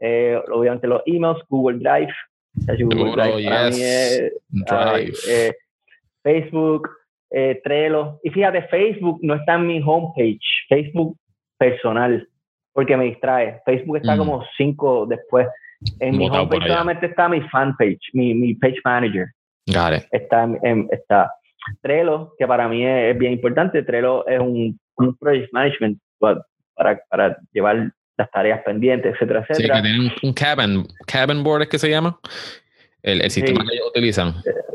S3: Eh, obviamente los emails, Google Drive. Google Drive
S1: yes.
S3: es- ay,
S1: Drive.
S3: eh, Facebook, eh, Trello. Y fíjate, Facebook no está en mi homepage, Facebook personal, porque me distrae. Facebook está
S1: Mm.
S3: como cinco después. En mi
S1: Botado
S3: homepage solamente está mi fanpage, mi, mi page manager
S1: Got it.
S3: está, en- está Trello, que para mí es, es bien importante. Trello es un, un project management pa- para, para llevar las tareas pendientes, etcétera,
S1: Sí,
S3: etcétera.
S1: que tienen un- un cabin, cabin board, ¿es que se llama? El, el sistema
S3: Sí.
S1: que ellos utilizan.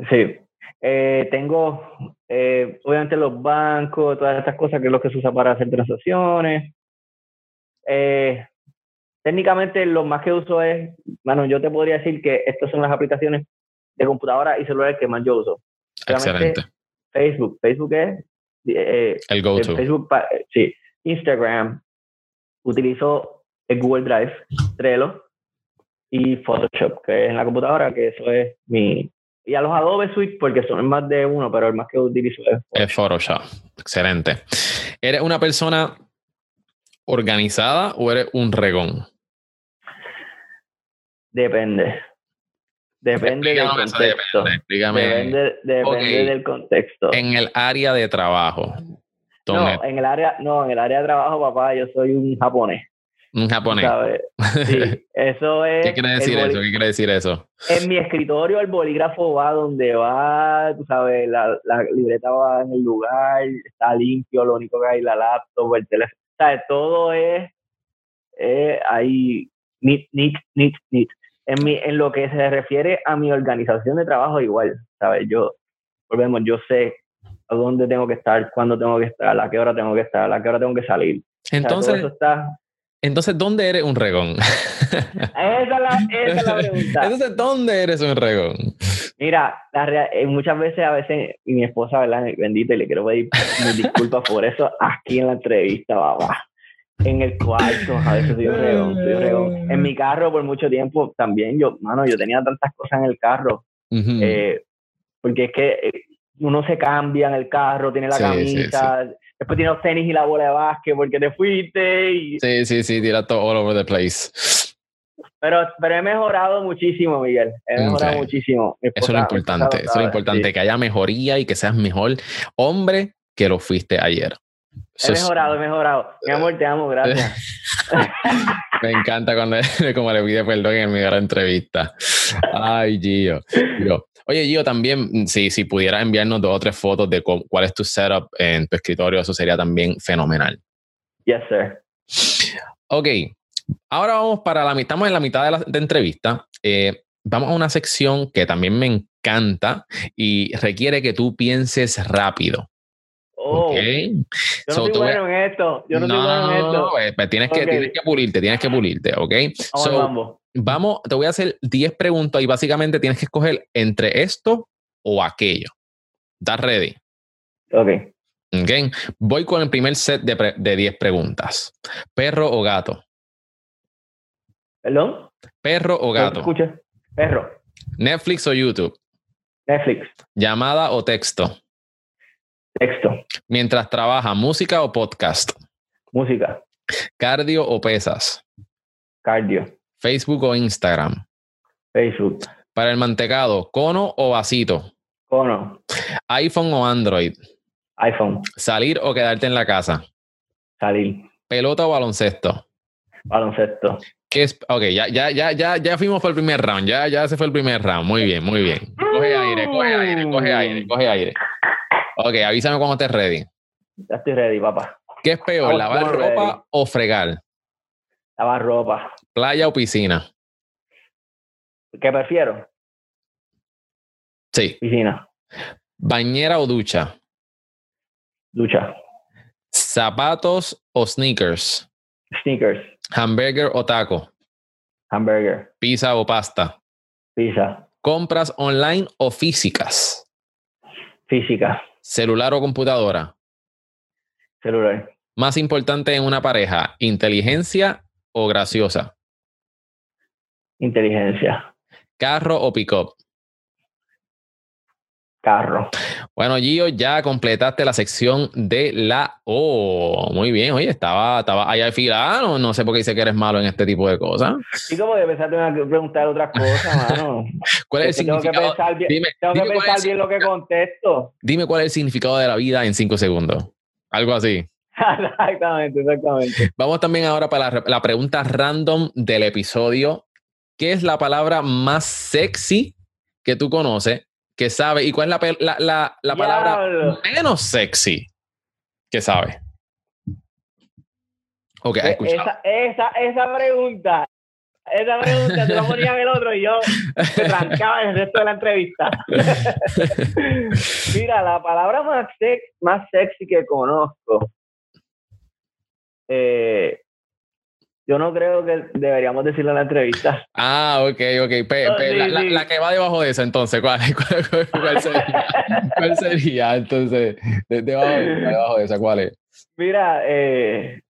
S3: Sí. Eh, tengo, eh, obviamente, los bancos, todas estas cosas que es lo que se usa para hacer transacciones. Eh, técnicamente, lo más que uso es, bueno, yo te podría decir que estas son las aplicaciones de computadora y celular que más yo uso.
S1: Excelente.
S3: Facebook. Facebook es eh,
S1: El go-to.
S3: Facebook, eh, sí. Instagram, utilizo el Google Drive, Trello y Photoshop, que es en la computadora, que eso es mi... Y a los Adobe Suite, porque son más de uno, pero el más que utilizo es
S1: Es Photoshop. Excelente. ¿Eres una persona organizada o eres un regón?
S3: Depende. Depende del
S1: Explícame eso,
S3: contexto.
S1: depende.
S3: Depende, del contexto.
S1: En el área de trabajo.
S3: No, en el área, no, en el área de trabajo, papá, yo soy un japonés.
S1: Un japonés.
S3: ¿sabes? Sí, eso es.
S1: ¿Qué quiere decir eso? ¿Qué quiere decir eso?
S3: En mi escritorio el bolígrafo va donde va, tú sabes, la, la libreta va en el lugar, está limpio, lo único que hay la laptop, el teléfono, ¿sabes? Todo es, es ahí, neat, neat, neat, neat. En, mi, en lo que se refiere a mi organización de trabajo, igual, ¿sabes? Yo, volvemos, yo sé a dónde tengo que estar, cuándo tengo que estar, a qué hora tengo que estar, a qué hora tengo que salir. O sea, todo
S1: Entonces,
S3: eso está...
S1: entonces ¿dónde eres un regón?
S3: Esa es la, esa es la pregunta.
S1: entonces, ¿dónde eres un regón?
S3: Mira, la eh, muchas veces, a veces, y mi esposa, ¿verdad? Bendita, y le quiero pedir disculpas por eso aquí en la entrevista, papá. En el cuarto, a veces soy un regón, soy un regón. En mi carro, por mucho tiempo, también yo, mano, yo tenía tantas cosas en el carro, eh, porque es que eh, uno se cambia en el carro, tiene la
S1: Sí, sí,
S3: camisa, después tiene los tenis y la bola de básquet porque te fuiste, y,
S1: Sí, sí, sí, tira todo all over the place.
S3: pero, pero he mejorado muchísimo, Miguel, he mejorado muchísimo.
S1: Eso es lo importante, eso es lo importante,
S3: sí.
S1: que haya mejoría y que seas mejor hombre que lo fuiste ayer.
S3: He mejorado, he mejorado. Mi amor, te amo, gracias.
S1: me encanta cuando como le pide perdón en mi gran entrevista. Ay, Gio. Gio. Oye, Gio, también, mm, si, si pudieras enviarnos dos o tres fotos de cu- cuál es tu setup en tu escritorio, eso sería también fenomenal.
S3: Yes, sir.
S1: Ok, Ahora vamos para la mitad, estamos en la mitad de la de entrevista. Eh, vamos a una sección que también me encanta y requiere que tú pienses rápido.
S3: Oh,
S1: ¿ok?
S3: Yo no
S1: So,
S3: soy bueno en esto. Yo no,
S1: no,
S3: soy bueno
S1: no,
S3: en esto.
S1: pues tienes, que, tienes que pulirte, tienes que pulirte, ¿ok?
S3: Vamos
S1: So,
S3: mambo.
S1: vamos, te voy a hacer 10 preguntas y básicamente tienes que escoger entre esto o aquello. ¿Estás ready?
S3: Ok.
S1: ¿Ok? Voy con el primer set de, pre- de 10 preguntas. ¿Perro o gato?
S3: ¿Perdón?
S1: ¿Perro o gato?
S3: Escucha. Perro.
S1: ¿Netflix o YouTube?
S3: Netflix.
S1: ¿Llamada o texto?
S3: Texto.
S1: Mientras trabaja, ¿música o podcast?
S3: Música.
S1: ¿Cardio o pesas?
S3: Cardio.
S1: ¿Facebook o Instagram?
S3: Facebook.
S1: Para el mantecado, ¿cono o vasito?
S3: Cono.
S1: ¿iPhone o Android?
S3: iPhone.
S1: ¿Salir o quedarte en la casa?
S3: Salir.
S1: ¿Pelota o baloncesto?
S3: Baloncesto.
S1: ¿Qué es? Ok, ya, ya, ya, ya, ya fuimos por el primer round. Ya, ya se fue el primer round. Muy bien, muy bien. Coge aire, coge aire, coge aire, coge aire. Ok, avísame cuando estés ready.
S3: Ya estoy ready, papá.
S1: ¿Qué es peor,
S3: Vamos,
S1: lavar ropa
S3: ready.
S1: o fregar?
S3: Lavar ropa.
S1: ¿Playa o piscina?
S3: ¿Qué prefiero?
S1: Sí.
S3: Piscina.
S1: ¿Bañera o ducha?
S3: Ducha.
S1: ¿Zapatos o sneakers?
S3: Sneakers.
S1: ¿Hamburger o taco?
S3: Hamburger.
S1: ¿Pizza o pasta?
S3: Pizza.
S1: ¿Compras online o físicas?
S3: Física.
S1: ¿Celular o computadora?
S3: Celular.
S1: Más importante en una pareja, inteligencia o graciosa,
S3: Inteligencia.
S1: carro o pick-up.
S3: Carro.
S1: Bueno, Gio, ya completaste la sección de la O. Muy bien, oye, estaba, estaba allá afilado. No sé por qué dice que eres malo en este tipo de cosas.
S3: Y como de empezar a preguntar otras cosas, mano.
S1: ¿Cuál es
S3: Es
S1: el
S3: que tengo que
S1: significado?
S3: pensar bien,
S1: Dime,
S3: tengo que
S1: dime
S3: pensar bien lo que contesto.
S1: Dime cuál es el significado de la vida en cinco segundos. Algo así.
S3: exactamente, exactamente.
S1: Vamos también ahora para la, la pregunta random del episodio. ¿Qué es la palabra más sexy que tú conoces, que sabes? ¿Y cuál es la, la, la- la palabra menos sexy que sabes? Ok,
S3: Eh,
S1: escucha.
S3: Esa, esa, esa pregunta, esa pregunta, te la ponía en el otro y yo me trancaba el resto de la entrevista. Mira, la palabra más, sex, más sexy que conozco, eh, yo no creo que deberíamos decirlo en la entrevista.
S1: Ah, ok, ok. Pe- pe-
S3: Oh, sí,
S1: la, la-
S3: sí.
S1: la que va debajo de esa, entonces, ¿cuál, cuál, cuál- sería? ¿Cuál sería? Entonces, de- debajo, debajo de esa, ¿cuál es?
S3: Mira, eh,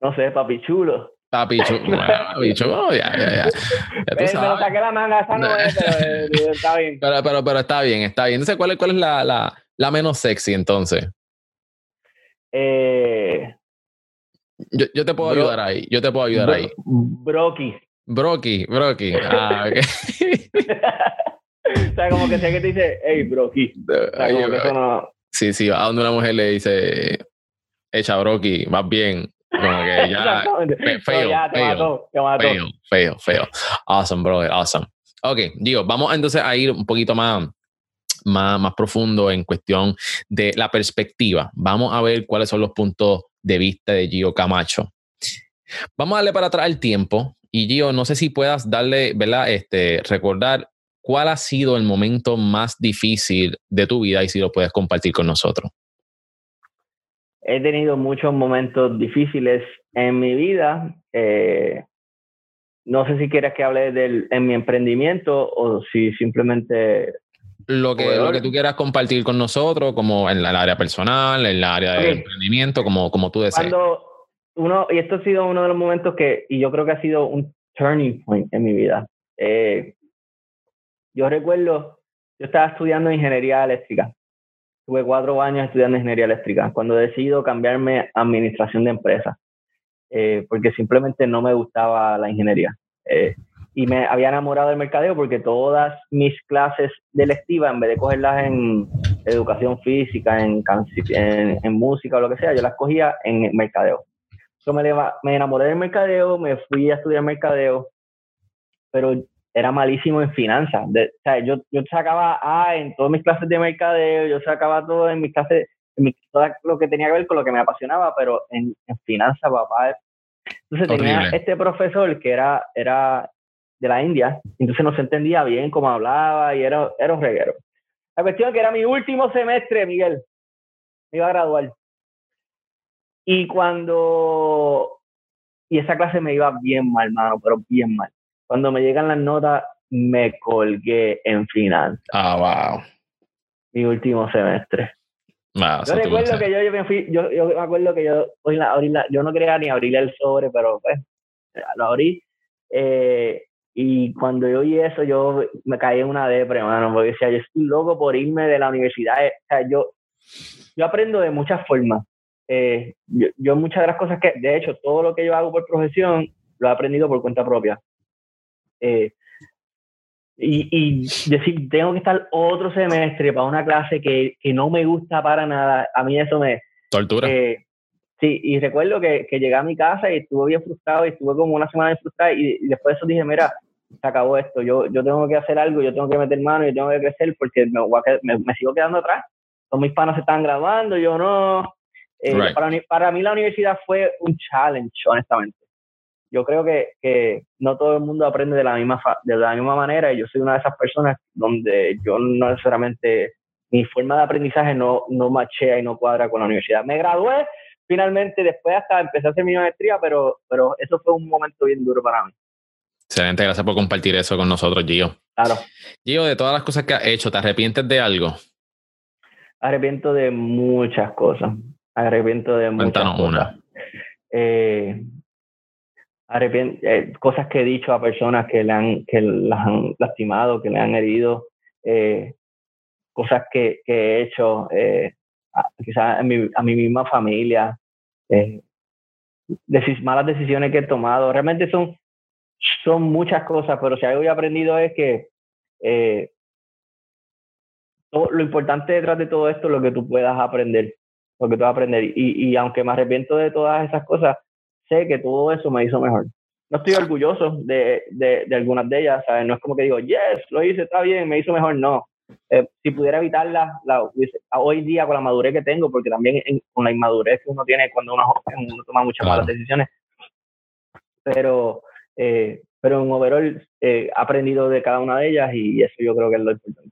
S3: no sé, papi chulo.
S1: Papi, chu- bueno, papi, chulo, ya, ya, ya. Ya tú sabes.
S3: saqué la manga, esa no es, pero eh, está bien.
S1: Pero, pero, pero está bien, está bien. Entonces, ¿cuál es, cuál es la, la, la menos sexy entonces?
S3: Eh,
S1: Yo, yo te puedo
S3: Bro-
S1: ayudar ahí. Yo te puedo ayudar ahí.
S3: bro- Broki.
S1: Broki, Broki. Ah, ok.
S3: o sea, como que sea que te dice, hey, broki. O sea, como que eso no...
S1: Sí, sí, a donde una mujer le dice, echa Broki, más bien, como que ya, fe- feo,
S3: No, ya, te
S1: feo,
S3: mató, te mató.
S1: feo, feo, feo. Awesome, brother, awesome. Ok, Gio, vamos entonces a ir un poquito más, más, más profundo en cuestión de la perspectiva. Vamos a ver cuáles son los puntos de vista de Gio Camacho. Vamos a darle para atrás el tiempo y Gio, no sé si puedas darle, ¿verdad? Este, recordar cuál ha sido el momento más difícil de tu vida y si lo puedes compartir con nosotros.
S3: He tenido muchos momentos difíciles en mi vida. eh, no sé si quieres que hable del, en mi emprendimiento o si simplemente...
S1: Lo que, lo que tú quieras compartir con nosotros, como en la- el área personal, en el área de emprendimiento, como, como tú desees.
S3: Cuando uno, y esto ha sido uno de los momentos que, y yo creo que ha sido un turning point en mi vida. Eh, yo recuerdo, yo estaba estudiando ingeniería eléctrica. Tuve cuatro años estudiando ingeniería eléctrica. Cuando decido cambiarme a administración de empresas, eh, porque simplemente no me gustaba la ingeniería. Eh, y me había enamorado del mercadeo porque todas mis clases de electiva, en vez de cogerlas en educación física, en, en, en música o lo que sea, yo las cogía en mercadeo. Yo me, me enamoré del mercadeo, me fui a estudiar mercadeo, pero era malísimo en finanzas. De- o sea, yo, yo sacaba A en todas mis clases de mercadeo, yo sacaba todo en mis clases, en mi- todo lo que tenía que ver con lo que me apasionaba, pero en, en finanzas, papá, Entonces tenía este profesor que era, era de la India, entonces no se entendía bien cómo hablaba y era, era un reguero. La cuestión es que era mi último semestre, Miguel, me iba a graduar. Y cuando... Y esa clase me iba bien mal, mano, pero bien mal. Cuando me llegan las notas, me colgué en finanzas.
S1: Ah, wow.
S3: Mi último semestre. yo recuerdo que yo, me fui, yo, yo, me acuerdo que yo, yo no quería ni abrir el sobre, pero pues lo abrí. Eh, y cuando yo oí eso, yo me caí en una depre, mano, porque decía, yo estoy loco por irme de la universidad. O sea, yo, yo aprendo de muchas formas. Eh, yo, yo, muchas de las cosas que, de hecho, todo lo que yo hago por profesión, lo he aprendido por cuenta propia. Eh, y, y, decir, tengo que estar otro semestre para una clase que, que, no me gusta para nada, a mí eso me...
S1: Tortura.
S3: Eh, Sí, y recuerdo que, que, llegué a mi casa y estuve bien frustrado y estuve como una semana frustrado y, después de eso dije, mira, se acabó esto, yo, yo tengo que hacer algo, yo tengo que meter mano, yo tengo que crecer porque me, me, sigo quedando atrás. Todos mis panos se están graduando, yo no. Eh, para, mí, para mí la universidad fue un challenge, honestamente. Yo creo que, que no todo el mundo aprende de la, misma de la misma manera y yo soy una de esas personas donde yo no necesariamente, mi forma de aprendizaje no, no machea y no cuadra con la universidad. Me gradué, finalmente después hasta empecé a hacer mi maestría, pero, pero eso fue un momento bien duro para mí.
S1: Excelente, gracias por compartir eso con nosotros, Gio.
S3: Claro.
S1: Gio, de todas las cosas que has hecho, ¿te arrepientes de algo?
S3: Arrepiento de muchas cosas. Arrepiento de muchas cosas. una. Eh, eh, cosas que he dicho a personas que, le han, que las han lastimado, que le han herido, eh, cosas que, que, he hecho eh, quizás a mi, a mi misma familia, malas decisiones que he tomado. Realmente son, son muchas cosas, pero si algo he aprendido es que eh, todo, lo importante detrás de todo esto es lo que tú puedas aprender, lo que tú vas a aprender. Y, y aunque me arrepiento de todas esas cosas, sé que todo eso me hizo mejor. No estoy orgulloso de, de, de algunas de ellas, ¿sabes? No es como que digo, yes, lo hice, está bien, me hizo mejor, no. Eh, si pudiera evitarla la, hoy día con la madurez que tengo, porque también con la inmadurez que uno tiene cuando uno, uno toma muchas malas decisiones, pero, eh, pero en overall he eh, aprendido de cada una de ellas y eso yo creo que es lo importante.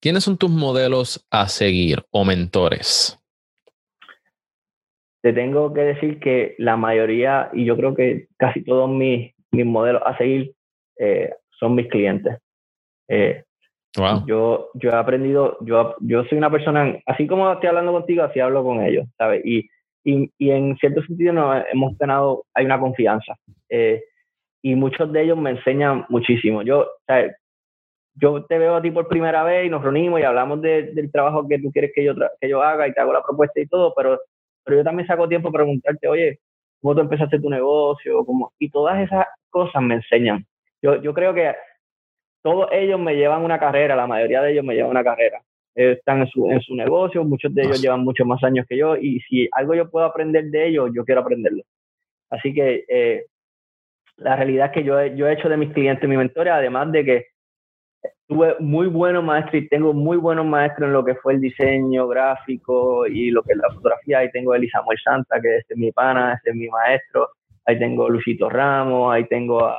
S1: ¿Quiénes son tus modelos a seguir o mentores?
S3: Te tengo que decir que la mayoría, y yo creo que casi todos mis, mis modelos a seguir son mis clientes. Eh, yo, yo he aprendido, yo, yo soy una persona, así como estoy hablando contigo, así hablo con ellos, ¿sabes? Y, y, y en cierto sentido nos hemos ganado, hay una confianza. Eh, y muchos de ellos me enseñan muchísimo. Yo, ¿sabes? yo te veo a ti por primera vez y nos reunimos y hablamos del trabajo que tú quieres que yo, que yo haga y te hago la propuesta y todo, pero, pero yo también saco tiempo para preguntarte, oye, ¿cómo tú empezaste tu negocio? ¿Cómo? Y todas esas cosas me enseñan. Yo, yo creo que todos ellos me llevan una carrera, la mayoría de ellos me llevan una carrera. están en su, en su negocio, muchos de ellos llevan muchos más años que yo y si algo yo puedo aprender de ellos, yo quiero aprenderlo. Así que eh, la realidad que yo, yo he hecho de mis clientes mi mentores, además de que tuve muy buenos maestros y tengo muy buenos maestros en lo que fue el diseño gráfico y lo que es la fotografía. Ahí tengo a Elisa Santa, que es mi pana, este es mi maestro. Ahí tengo a Luisito Ramos, ahí tengo a,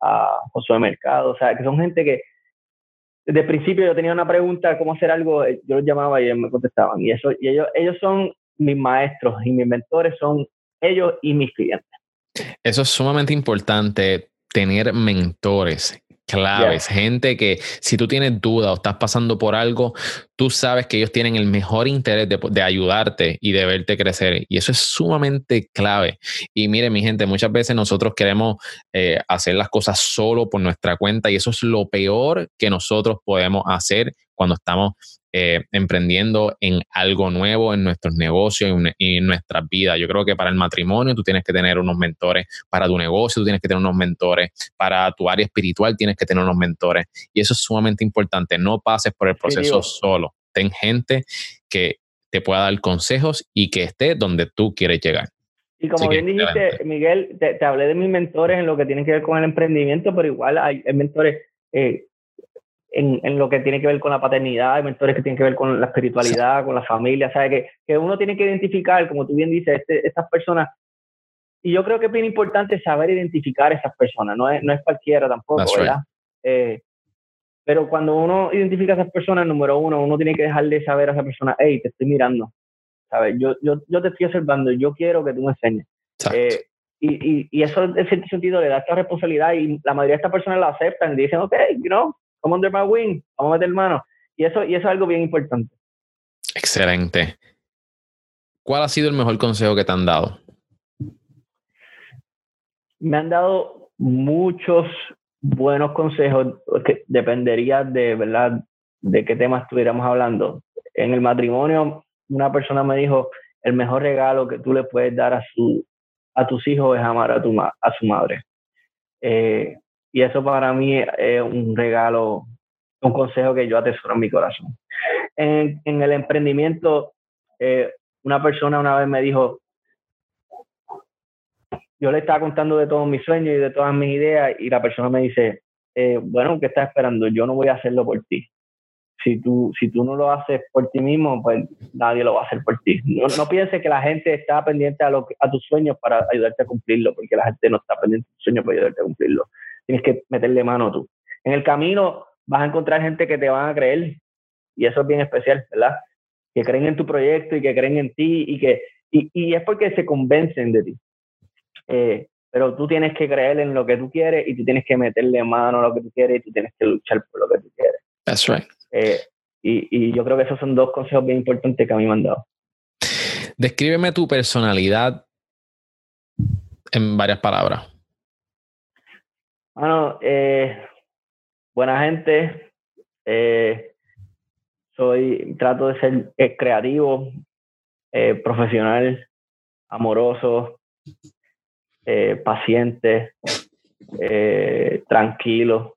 S3: a Josué Mercado, o sea, que son gente que desde el principio yo tenía una pregunta, cómo hacer algo, eh, yo los llamaba y ellos me contestaban. Y, eso, y ellos, ellos son mis maestros y mis mentores son ellos y mis clientes.
S1: Eso es sumamente importante, tener mentores claves, gente que si tú tienes duda o estás pasando por algo, tú sabes que ellos tienen el mejor interés de, ayudarte y de verte crecer. Y eso es sumamente clave. Y mire, mi gente, muchas veces nosotros queremos eh, hacer las cosas solo por nuestra cuenta y eso es lo peor que nosotros podemos hacer cuando estamos eh, emprendiendo en algo nuevo en nuestros negocios y en, nuestras vidas. Yo creo que para el matrimonio tú tienes que tener unos mentores, para tu negocio tú tienes que tener unos mentores, para tu área espiritual tienes que tener unos mentores. Y eso es sumamente importante. No pases por el proceso solo. Ten gente que te pueda dar consejos y que esté donde tú quieres llegar.
S3: Y como bien dijiste, Miguel, te, hablé de mis mentores en lo que tiene que ver con el emprendimiento, pero igual hay, mentores eh, en, en, lo que tiene que ver con la paternidad, hay mentores que tienen que ver con la espiritualidad, con la familia, ¿sabes? Que, que uno tiene que identificar, como tú bien dices, este, estas personas y yo creo que es bien importante saber identificar a esas personas, no es, no es cualquiera tampoco, ¿verdad? Eh, pero cuando uno identifica a esas personas, número uno, uno tiene que dejarle saber a esa persona, hey, te estoy mirando, ¿sabes? Yo, yo, yo te estoy observando, yo quiero que tú me enseñes. Eh, y, y, y, eso en cierto sentido le da esta responsabilidad y la mayoría de estas personas la aceptan y dicen, ok, you know, come under my wing, vamos a meter mano. Y eso, y eso es algo bien importante.
S1: Excelente. ¿Cuál ha sido el mejor consejo que te han dado?
S3: Me han dado muchos buenos consejos, que dependería de, ¿verdad?, de qué tema estuviéramos hablando. En el matrimonio, una persona me dijo, el mejor regalo que tú le puedes dar a, su, a tus hijos es amar a, tu, a su madre. Eh, y eso para mí es un regalo, un consejo que yo atesoro en mi corazón. En, el emprendimiento, eh, una persona una vez me dijo, yo le estaba contando de todos mis sueños y de todas mis ideas y la persona me dice, eh, bueno, ¿qué estás esperando? Yo no voy a hacerlo por ti. Si tú, si tú no lo haces por ti mismo, pues nadie lo va a hacer por ti. No, no pienses que la gente está pendiente a, lo, a tus sueños para ayudarte a cumplirlo, porque la gente no está pendiente a tus sueños para ayudarte a cumplirlo. Tienes que meterle mano tú. En el camino vas a encontrar gente que te van a creer y eso es bien especial, ¿verdad? Que creen en tu proyecto y que creen en ti y que y, y es porque se convencen de ti. Eh, pero tú tienes que creer en lo que tú quieres y tú tienes que meterle mano a lo que tú quieres y tú tienes que luchar por lo que tú quieres.
S1: That's right.
S3: Eh, y, y, yo creo que esos son dos consejos bien importantes que a mí me han dado.
S1: Descríbeme tu personalidad en varias palabras.
S3: Bueno, eh, buena gente. Eh, soy, trato de ser eh, creativo, eh, profesional, amoroso, paciente, tranquilo.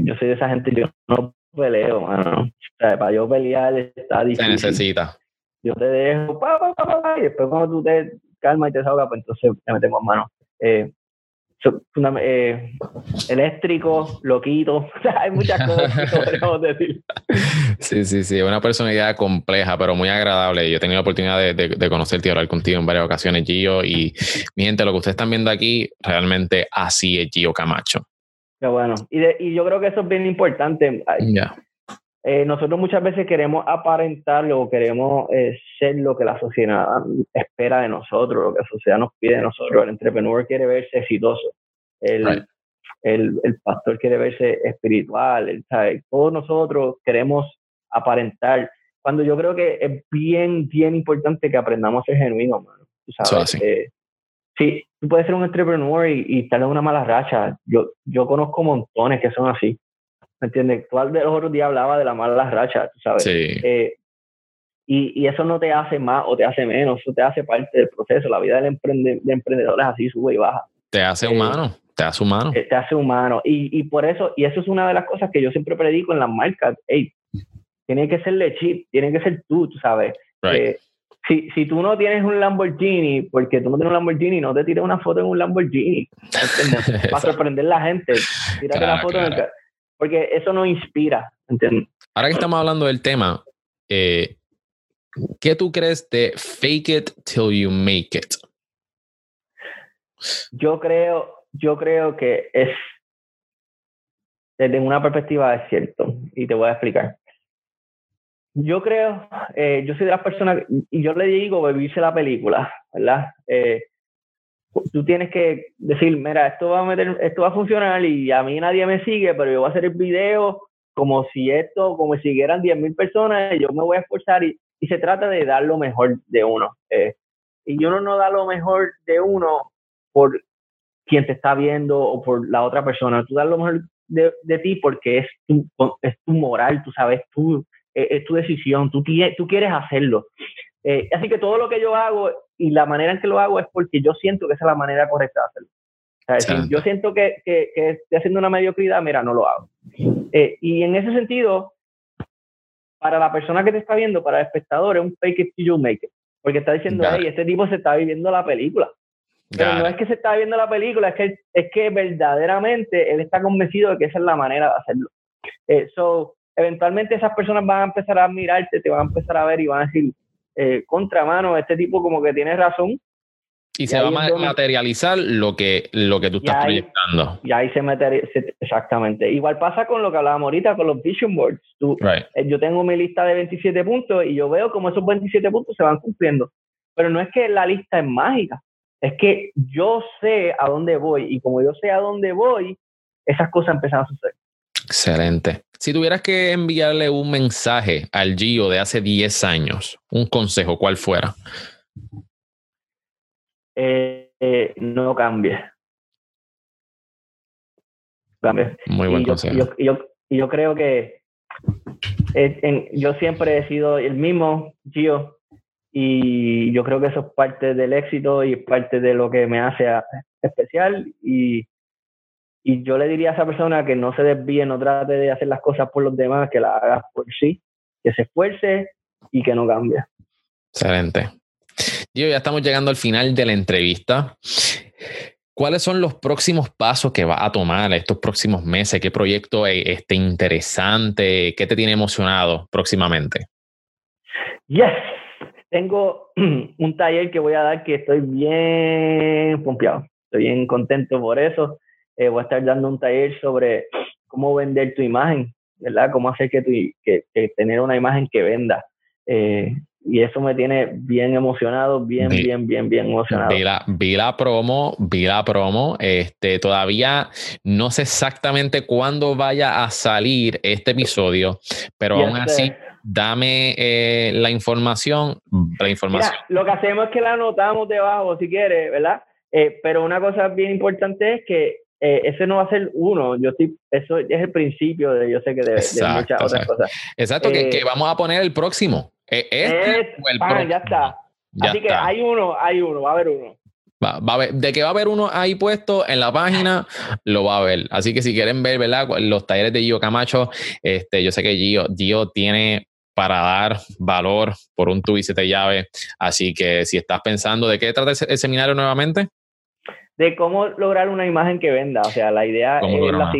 S3: Yo soy de esa gente, yo no peleo, mano. O sea, para yo pelear está difícil.
S1: Se necesita.
S3: Yo te dejo, pa, pa, pa, pa, y después cuando tú te calmas y te salgas, pues entonces te metemos mano. Eh, eh, eléctrico, loquito, hay muchas cosas que podríamos decir.
S1: Sí, sí, sí, una personalidad compleja, pero muy agradable. Yo he tenido la oportunidad de, de, de, conocerte y hablar contigo en varias ocasiones, Gio, y mi gente, lo que ustedes están viendo aquí, realmente así es Gio Camacho.
S3: Qué bueno, y, de, y yo creo que eso es bien importante.
S1: Yeah.
S3: Eh, nosotros muchas veces queremos aparentar o queremos eh, ser lo que la sociedad espera de nosotros, lo que la sociedad nos pide de nosotros. El entrepreneur quiere verse exitoso, el, right. el, el, pastor quiere verse espiritual, todos nosotros queremos aparentar. Cuando yo creo que es bien, bien importante que aprendamos a ser genuinos, mano. ¿tú sabes?
S1: So,
S3: eh, sí, tú puedes ser un entrepreneur y, y estar en una mala racha. Yo, yo conozco montones que son así ¿me entiendes? Tú de los otros días hablaba de la mala racha, tú sabes.
S1: Sí.
S3: Eh, y, y, eso no te hace más o te hace menos, eso te hace parte del proceso. La vida del emprende, de emprendedor es así, sube y baja.
S1: Te hace humano, eh, te hace humano.
S3: Eh, te hace humano. Y, y por eso, y eso es una de las cosas que yo siempre predico en las marcas. Hey, tiene que ser lechit, tiene que ser tú, tú sabes.
S1: Right.
S3: Eh, si, si tú no tienes un Lamborghini, porque tú no tienes un Lamborghini, no te tires una foto en un Lamborghini. Para sorprender a la gente. Tírate claro, la foto claro. en el porque eso no inspira, ¿entiendes?
S1: Ahora que estamos hablando del tema, eh, ¿qué tú crees de fake it till you make it?
S3: Yo creo, yo creo que es, desde una perspectiva es cierto, y te voy a explicar. Yo creo, eh, yo soy de las personas, y yo le digo vivirse la película, ¿verdad? Eh, tú tienes que decir, mira, esto va a meter, esto va a funcionar y a mí nadie me sigue, pero yo voy a hacer el video como si esto, como si siguieran 10.000 personas, yo me voy a esforzar y, y, se trata de dar lo mejor de uno. Eh, y uno no da lo mejor de uno por quien te está viendo o por la otra persona, tú das lo mejor de, de ti porque es tu, es tu moral, tú sabes, tú, es, es tu decisión, tú, tú quieres hacerlo. Eh, así que todo lo que yo hago y la manera en que lo hago es porque yo siento que esa es la manera correcta de hacerlo. O sea, si yo siento que, que, que, estoy haciendo una mediocridad, mira, no lo hago. Eh, y en ese sentido, para la persona que te está viendo, para el espectador, es un fake it till you make it. Porque está diciendo, hey, este tipo se está viviendo la película. Pero no es que se está viviendo la película, es que, es que verdaderamente él está convencido de que esa es la manera de hacerlo. Eh, so, eventualmente esas personas van a empezar a mirarte, te van a empezar a ver y van a decir, eh, contramano, este tipo como que tiene razón.
S1: Y, se va a materializar lo que, lo que tú estás proyectando.
S3: Y ahí se mete, exactamente. Igual pasa con lo que hablábamos ahorita, con los vision boards. Tú, eh, yo tengo mi lista de 27 puntos y yo veo como esos 27 puntos se van cumpliendo. Pero no es que la lista es mágica, es que yo sé a dónde voy y como yo sé a dónde voy, esas cosas empiezan a suceder.
S1: Excelente. Si tuvieras que enviarle un mensaje al Gio de hace 10 años, un consejo, ¿cuál fuera?
S3: Eh, eh, no cambie. Cambie.
S1: Muy buen consejo.
S3: Yo, yo, creo que yo siempre he sido el mismo Gio y yo creo que eso es parte del éxito y parte de lo que me hace especial y, y yo le diría a esa persona que no se desvíe, no trate de hacer las cosas por los demás, que las haga por sí, que se esfuerce y que no cambie.
S1: Excelente. Yo ya estamos llegando al final de la entrevista. ¿Cuáles son los próximos pasos que va a tomar estos próximos meses? ¿Qué proyecto este interesante? ¿Qué te tiene emocionado próximamente?
S3: Yes, tengo un taller que voy a dar que estoy bien pompeado. Estoy bien contento por eso. Eh, voy a estar dando un taller sobre cómo vender tu imagen, ¿verdad? Cómo hacer que, tu, que, que tener una imagen que venda. Eh, y eso me tiene bien emocionado, bien, bien, bien, bien emocionado.
S1: Vi la, vi la, promo, vi la promo. Este, todavía no sé exactamente cuándo vaya a salir este episodio, pero aún así, dame eh, la información. La información.
S3: lo que hacemos es que la anotamos debajo, si quieres, ¿verdad? Eh, pero una cosa bien importante es que eh, ese no va a ser uno. Yo estoy, eso es el principio de, yo sé que de, muchas otras cosas.
S1: Exacto, que, que vamos a poner el próximo. E, este
S3: ya está. Así que hay uno, hay uno, va a haber uno.
S1: Va, a ver, de que va a haber uno ahí puesto en la página, lo va a ver. Así que si quieren ver, ¿verdad? Los talleres de Gio Camacho, este, yo sé que Gio, Gio tiene para dar valor por un tubo y llave. Así que si estás pensando de qué trata el, seminario nuevamente.
S3: De cómo lograr una imagen que venda. O sea, la idea es la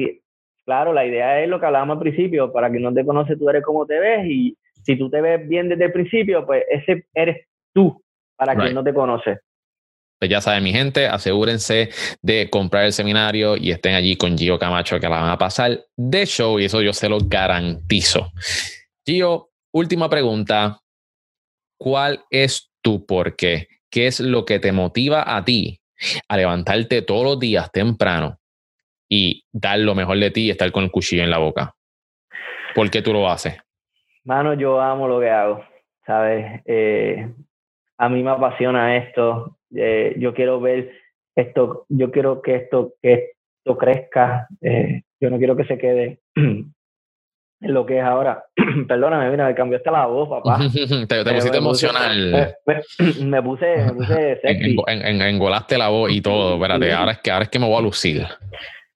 S3: Claro, la idea es lo que hablábamos al principio. Para quien no te conoce, tú eres como te ves y si tú te ves bien desde el principio, pues ese eres tú, para quien no te conoce.
S1: Pues ya saben, mi gente, asegúrense de comprar el seminario y estén allí con Gio Camacho, que la van a pasar de show y eso yo se lo garantizo. Gio, última pregunta. ¿Cuál es tu por qué? ¿Qué es lo que te motiva a ti a levantarte todos los días temprano y dar lo mejor de ti y estar con el cuchillo en la boca? ¿Por qué tú lo haces?
S3: Mano, yo amo lo que hago, ¿sabes? Eh, a mí me apasiona esto. Eh, yo quiero ver esto, yo quiero que esto, que esto crezca. Eh, yo no quiero que se quede lo que es ahora. Perdóname, mira, me cambió hasta la voz, papá.
S1: te, pusiste emocional.
S3: me, puse, me puse sexy.
S1: En, engolaste la voz y todo. Espérate, ahora es que ahora es que me voy a lucir.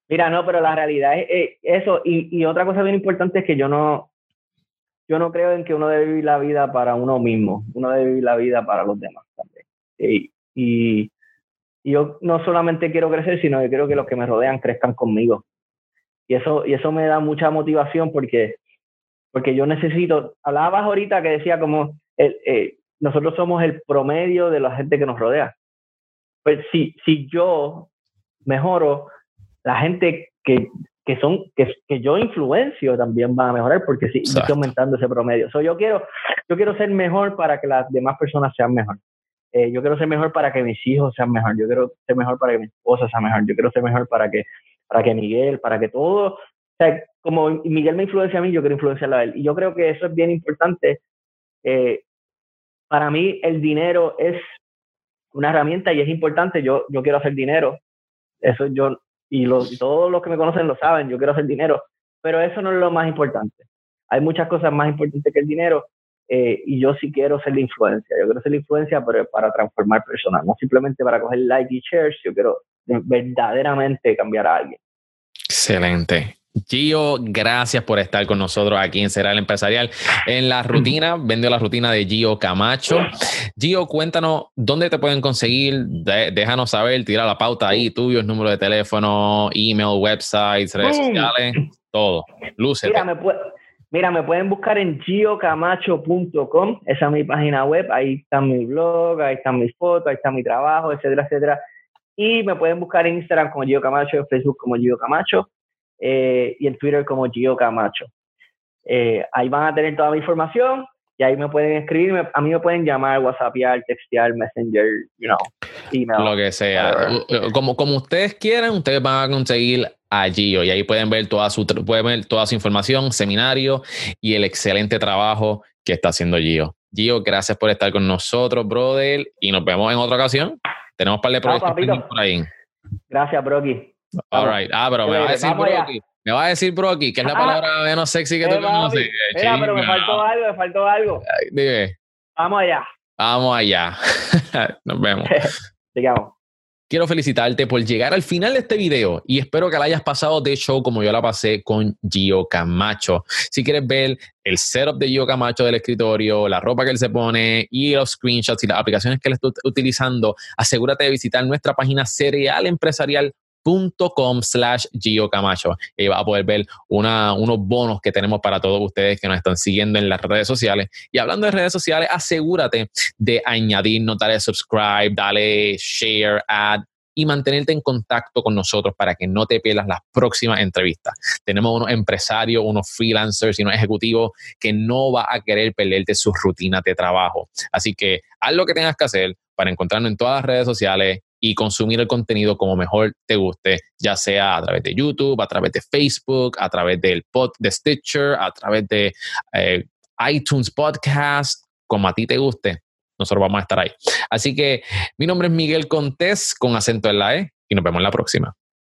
S3: Mira, no, pero la realidad es eso. Y, y otra cosa bien importante es que yo no, yo no creo en que uno debe vivir la vida para uno mismo, uno debe vivir la vida para los demás también. Y, y, yo no solamente quiero crecer, sino que quiero que los que me rodean crezcan conmigo. Y eso, y eso me da mucha motivación porque, porque yo necesito, hablabas ahorita que decía como el, eh, nosotros somos el promedio de la gente que nos rodea. Pues si, si yo mejoro, la gente que que son que, que, yo influencio también van a mejorar porque sí, estoy aumentando ese promedio. So, yo quiero yo quiero ser mejor para que las demás personas sean mejor. Eh, yo quiero ser mejor para que mis hijos sean mejor. Yo quiero ser mejor para que mi esposa sea mejor. Yo quiero ser mejor para que para que Miguel, para que todo, o sea, como Miguel me influencia a mí, yo quiero influenciarlo a él. Y yo creo que eso es bien importante. Eh, para mí el dinero es una herramienta y es importante. Yo yo quiero hacer dinero. Eso yo y, todos los que me conocen lo saben, yo quiero hacer dinero, pero eso no es lo más importante. Hay muchas cosas más importantes que el dinero eh, y yo sí quiero ser la influencia. Yo quiero ser la influencia pero para transformar personas, no simplemente para coger like y shares, yo quiero verdaderamente cambiar a alguien.
S1: Excelente. Gio, gracias por estar con nosotros aquí en Será el Empresarial. En la rutina, vendo la rutina de Gio Camacho. Gio, cuéntanos dónde te pueden conseguir, déjanos saber, tira la pauta ahí, tuyos, número de teléfono, email, websites, redes sociales, todo. Luce.
S3: Mira, me, Mira, me pueden buscar en giocamacho.com, esa es mi página web, ahí está mi blog, ahí están mis fotos, ahí está mi trabajo, etcétera, etcétera. Y me pueden buscar en Instagram como Gio Camacho, en Facebook como Gio Camacho eh, y en Twitter como Gio Camacho. Eh, ahí van a tener toda mi información y ahí me pueden escribir, a mí me pueden llamar, whatsappear, textear, messenger, you know, email.
S1: Lo que sea. Como, como ustedes quieran, ustedes van a conseguir a Gio y ahí pueden ver toda su pueden ver toda su información, seminario y el excelente trabajo que está haciendo Gio. Gio, gracias por estar con nosotros, brother, y nos vemos en otra ocasión. Tenemos un par de proyectos por ahí.
S3: Gracias, Brocky.
S1: All right. Ah, pero me va a decir Brocky. Me va a decir Brocky, que es la ah. palabra menos sexy que tú conoces.
S3: Mira, pero me faltó algo, me faltó algo.
S1: Dime.
S3: Vamos allá.
S1: Vamos allá. Nos vemos.
S3: Digamos.
S1: Quiero felicitarte por llegar al final de este video y espero que la hayas pasado de show como yo la pasé con Gio Camacho. Si quieres ver el setup de Gio Camacho del escritorio, la ropa que él se pone y los screenshots y las aplicaciones que él está utilizando, asegúrate de visitar nuestra página cerealempresarial.com slash Gio Camacho. Y vas a poder ver una, unos bonos que tenemos para todos ustedes que nos están siguiendo en las redes sociales. Y hablando de redes sociales, asegúrate de añadirnos, dale subscribe, dale share, add y mantenerte en contacto con nosotros para que no te pierdas las próximas entrevistas. Tenemos unos empresarios, unos freelancers y unos ejecutivos que no va a querer perderte sus rutinas de trabajo. Así que haz lo que tengas que hacer para encontrarnos en todas las redes sociales y consumir el contenido como mejor te guste, ya sea a través de YouTube, a través de Facebook, a través del pod de Stitcher, a través de eh, iTunes Podcast, como a ti te guste nosotros vamos a estar ahí. Así que mi nombre es Miguel Contés con acento en la E y nos vemos en la próxima.